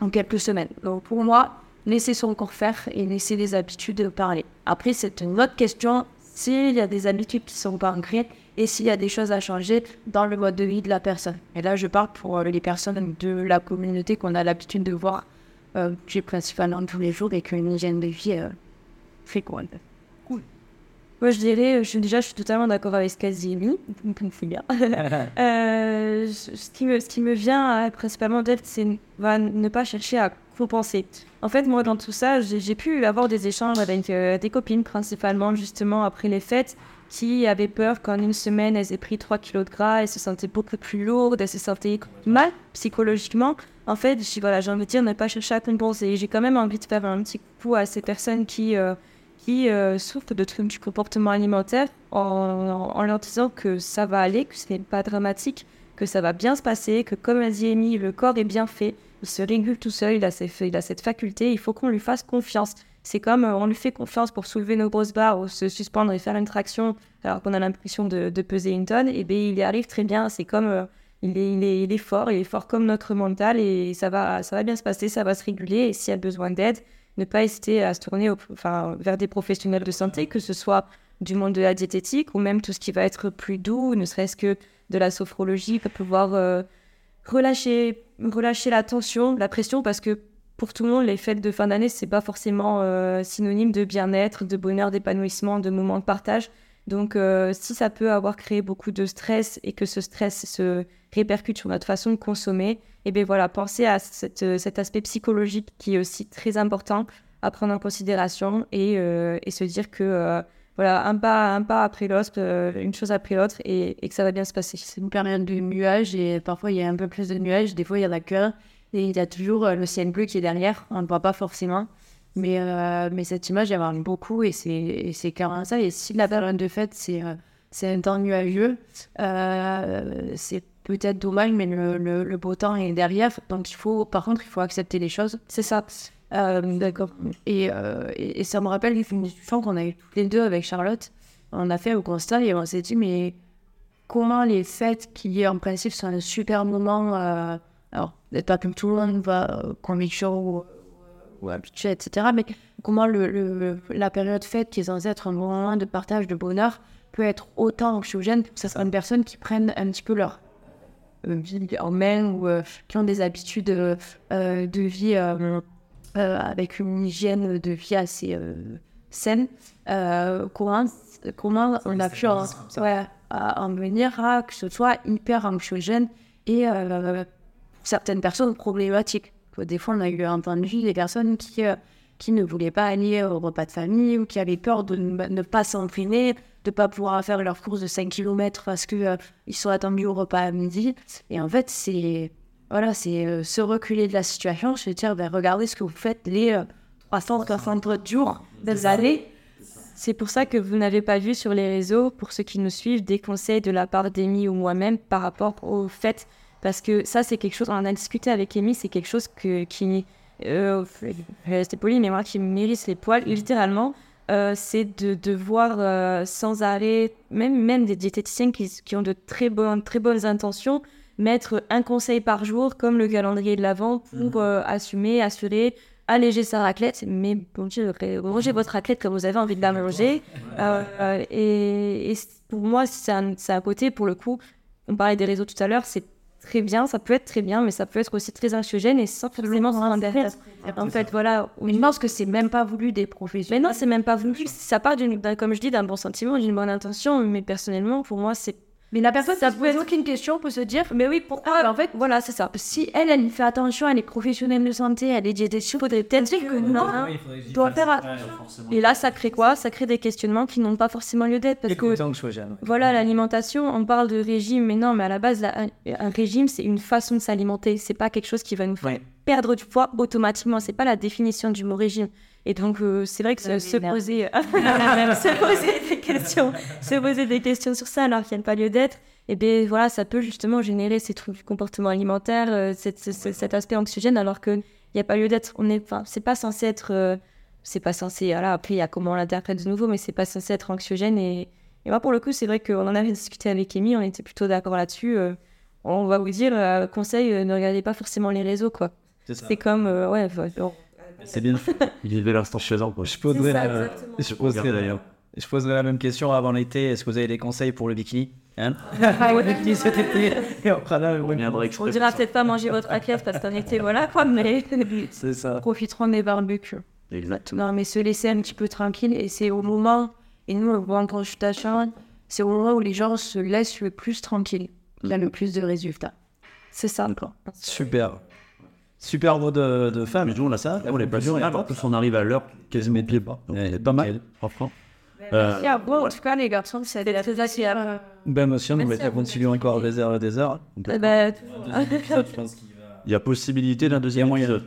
en quelques semaines. Donc pour moi, laissez son corps faire et laissez les habitudes parler. Après, c'est une autre question s'il y a des habitudes qui ne sont pas ancrées et s'il y a des choses à changer dans le mode de vie de la personne. Et là, je parle pour euh, les personnes de la communauté qu'on a l'habitude de voir euh, principalement tous les jours et qu'une hygiène de vie euh, fréquente. Moi, je dirais, je, déjà, je suis totalement d'accord avec ce qu'a dit bien. euh, ce, qui me, ce qui me vient principalement d'être, c'est ne pas chercher à compenser. En fait, moi, dans tout ça, j'ai pu avoir des échanges avec euh, des copines, principalement, justement, après les fêtes, qui avaient peur qu'en une semaine, elles aient pris 3 kilos de gras, elles se sentaient beaucoup plus lourdes, elles se sentaient mal psychologiquement. En fait, voilà, j'ai envie de dire, ne pas chercher à compenser. J'ai quand même envie de faire un petit coup à ces personnes qui... Qui euh, souffrent de troubles du comportement alimentaire en, leur disant que ça va aller, que ce n'est pas dramatique, que ça va bien se passer, que comme a dit Amy, le corps est bien fait, il se régule tout seul, il a, il a cette faculté, il faut qu'on lui fasse confiance. C'est comme euh, on lui fait confiance pour soulever nos grosses barres ou se suspendre et faire une traction alors qu'on a l'impression de, peser une tonne, et bien il y arrive très bien. C'est comme euh, il, est, il, est, il, est, fort, il est fort comme notre mental et ça va, ça va bien se passer, ça va se réguler. Et s'il y a besoin d'aide, ne pas hésiter à se tourner vers des professionnels de santé, que ce soit du monde de la diététique ou même tout ce qui va être plus doux, ne serait-ce que de la sophrologie, pour pouvoir euh, relâcher, relâcher la tension, la pression, parce que pour tout le monde, les fêtes de fin d'année, c'est pas forcément euh, synonyme de bien-être, de bonheur, d'épanouissement, de moments de partage. Donc, euh, si ça peut avoir créé beaucoup de stress et que ce stress se répercute sur notre façon de consommer, et eh bien voilà, pensez à euh, cet aspect psychologique qui est aussi très important à prendre en considération et, euh, se dire que voilà, un pas, après l'autre, une chose après l'autre et, que ça va bien se passer. C'est une période de nuages et parfois il y a un peu plus de nuages, des fois il y a la queue et il y a toujours le ciel bleu qui est derrière, on ne voit pas forcément. Mais, euh, mais cette image, elle marque beaucoup et c'est clairement ça. Et si la période de fête, c'est euh, c'est un temps nuageux, euh, c'est peut-être dommage, mais le, le, beau temps est derrière. Donc, il faut, par contre, il faut accepter les choses. C'est ça. D'accord. Et, et, ça me rappelle une discussion qu'on a eu les deux avec Charlotte. On a fait au constat et on s'est dit, mais comment les fêtes, qui en principe sont un super moment, alors, pas comme tout le monde va, conviction ou habitué, etc. Mais comment le, la période fête, qui est censée être un moment de partage de bonheur, peut être autant anxiogène pour certaines personnes qui prennent un petit peu leur euh, vie en main ou euh, qui ont des habitudes euh, de vie avec une hygiène de vie assez saine. comment, comment on a pu en, en venir à que ce soit hyper anxiogène et certaines personnes problématiques. Des fois, on a eu entendu des personnes qui, euh, qui ne voulaient pas aller au repas de famille ou qui avaient peur de ne, pas s'entraîner, de ne pas pouvoir faire leur course de 5 km parce qu'ils euh, sont attendus au repas à midi. Et en fait, c'est voilà, c'est euh, se reculer de la situation, se dire, ben, regardez ce que vous faites les 360 jours des années. C'est pour ça que vous n'avez pas vu sur les réseaux, pour ceux qui nous suivent, des conseils de la part d'Amy ou moi-même par rapport au fait parce que ça, c'est quelque chose, on en a discuté avec Amy, c'est quelque chose que, qui, euh, poli, mais moi qui mérite les poils, littéralement. euh, c'est de, de voir euh, sans arrêt, même, même des diététiciens qui, qui ont de très, bonnes très bonnes intentions, mettre un conseil par jour, comme le calendrier de l'Avent, pour euh, assumer, assurer, alléger sa raclette. Mais bon Dieu, mangez votre raclette comme vous avez envie de la manger. Et, et pour moi, c'est un, c'est un côté, pour le coup, on parlait des réseaux tout à l'heure, c'est très bien, ça peut être très bien, mais ça peut être aussi très anxiogène et sans forcément. En fait, voilà. Mais je pense que c'est même pas voulu des professionnels. Mais non, c'est même pas voulu. Ça part, comme je dis, d'un bon sentiment, d'une bonne intention, mais personnellement, pour moi, c'est. Mais la personne, Ça peut pose être- aucune question, peut se dire, Mais oui, pourquoi Ah, en fait, Voilà, c'est ça. si elle, elle fait attention, elle est professionnelle de santé, elle est diététicienne, faudrait peut-être dire que non, doit faire attention. Et là, ça crée quoi? Ça crée des questionnements qui n'ont pas forcément lieu d'être. Parce que. Voilà, l'alimentation, on parle de régime, mais non, mais à la base, la- un, un régime, c'est une façon de s'alimenter. C'est pas quelque chose qui va nous faire Ouais. perdre du poids automatiquement. C'est pas la définition du mot régime. Et donc, euh, c'est vrai que se, poser, se poser des questions, se poser des questions sur ça alors qu'il n'y a pas lieu d'être, et bien voilà, ça peut justement générer ces troubles du comportement alimentaire, euh, cette- ce- ce- cet aspect anxiogène, alors qu'il n'y a pas lieu d'être. On est, enfin, c'est pas censé être, euh, c'est pas censé. Voilà, après, il y a comment on l'interprète de nouveau, mais c'est pas censé être anxiogène et et moi, pour le coup, c'est vrai qu'on en avait discuté avec Amy, on était plutôt d'accord là-dessus. euh, on va vous dire, euh, conseil, euh, ne regardez pas forcément les réseaux, quoi. C'est ça. C'est comme, euh, ouais, bon. C'est bien. Il vivait l'instant présent, quoi. Je poserai, ça, la... je, poserai, d'ailleurs. je poserai la même question avant l'été. Est-ce que vous avez des conseils pour le bikini hein Le bikini cet été. Et on On dira peut-être pas manger votre raclette parce qu'en été, voilà, quoi, mais C'est ça. profiteront des barbecues. Exactement. Non, mais se laisser un petit peu tranquille, et c'est au moment, et nous, on le voit en consultation, c'est au moment où les gens se laissent le plus tranquille. Il y a le plus de résultats. c'est ça, quoi. Super. Super mot de, de femme. Mais nous, on a ça, on est pas sûr. En plus, on arrive à l'heure quasiment pied pas. C'est pas mal, franchement. Euh, Et après, en tout cas, les garçons, c'est très agréable. Ben, monsieur, on va Merci à vous. continuer encore des heures et des heures. Eh ben, il y a possibilité d'un deuxième épisode.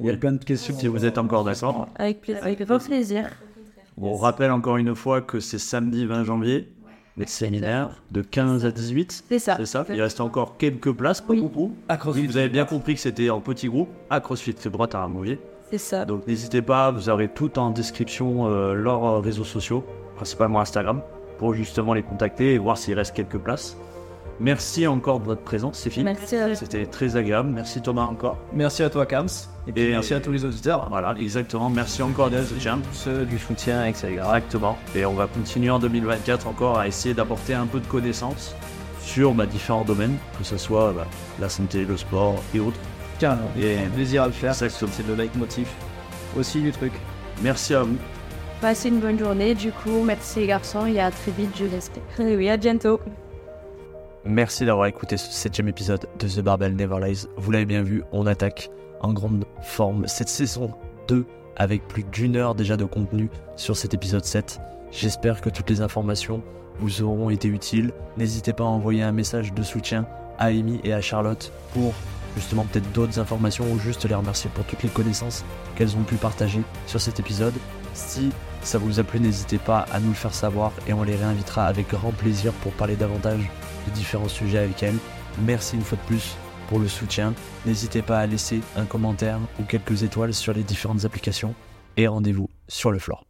Il y a plein de questions. Si vous êtes encore d'accord. avec plaisir. Avec grand plaisir. On rappelle encore une fois que c'est samedi 20 janvier, les séminaires de 15 à 18. C'est ça. C'est ça. Il reste encore quelques places, pas beaucoup. Oui, vous avez bien compris que c'était en petit groupe à CrossFit droite à Ramouillet. C'est ça. Donc n'hésitez pas, vous aurez tout en description euh, leurs réseaux sociaux, principalement Instagram, pour justement les contacter et voir s'il reste quelques places. Merci encore de votre présence, c'est fini. Merci à vous. C'était très agréable. Merci Thomas encore. Merci à toi, Kams. Et, puis Et- merci à tous les auditeurs. Voilà, exactement. Merci encore des soutiens. Ceux du soutien, etc. Exactement. Et on va continuer en 2024 encore à essayer d'apporter un peu de connaissances sur bah, différents domaines, que ce soit bah, la santé, le sport et autres. Tiens, Et plaisir à le faire. C'est le leitmotiv aussi du truc. Merci à vous. Passez une bonne journée, du coup, merci les garçons, et à très vite, je l'espère. Oui, à bientôt. Merci d'avoir écouté ce septième épisode de The Barbell Never Lies. Vous l'avez bien vu, on attaque en grande forme cette saison 2 avec plus d'une heure déjà de contenu sur cet épisode 7. J'espère que toutes les informations vous auront été utiles. N'hésitez pas à envoyer un message de soutien à Amy et à Charlotte pour justement peut-être d'autres informations ou juste les remercier pour toutes les connaissances qu'elles ont pu partager sur cet épisode. Si ça vous a plu, n'hésitez pas à nous le faire savoir et on les réinvitera avec grand plaisir pour parler davantage différents sujets avec elles. Merci une fois de plus pour le soutien. N'hésitez pas à laisser un commentaire ou quelques étoiles sur les différentes applications et rendez-vous sur le floor.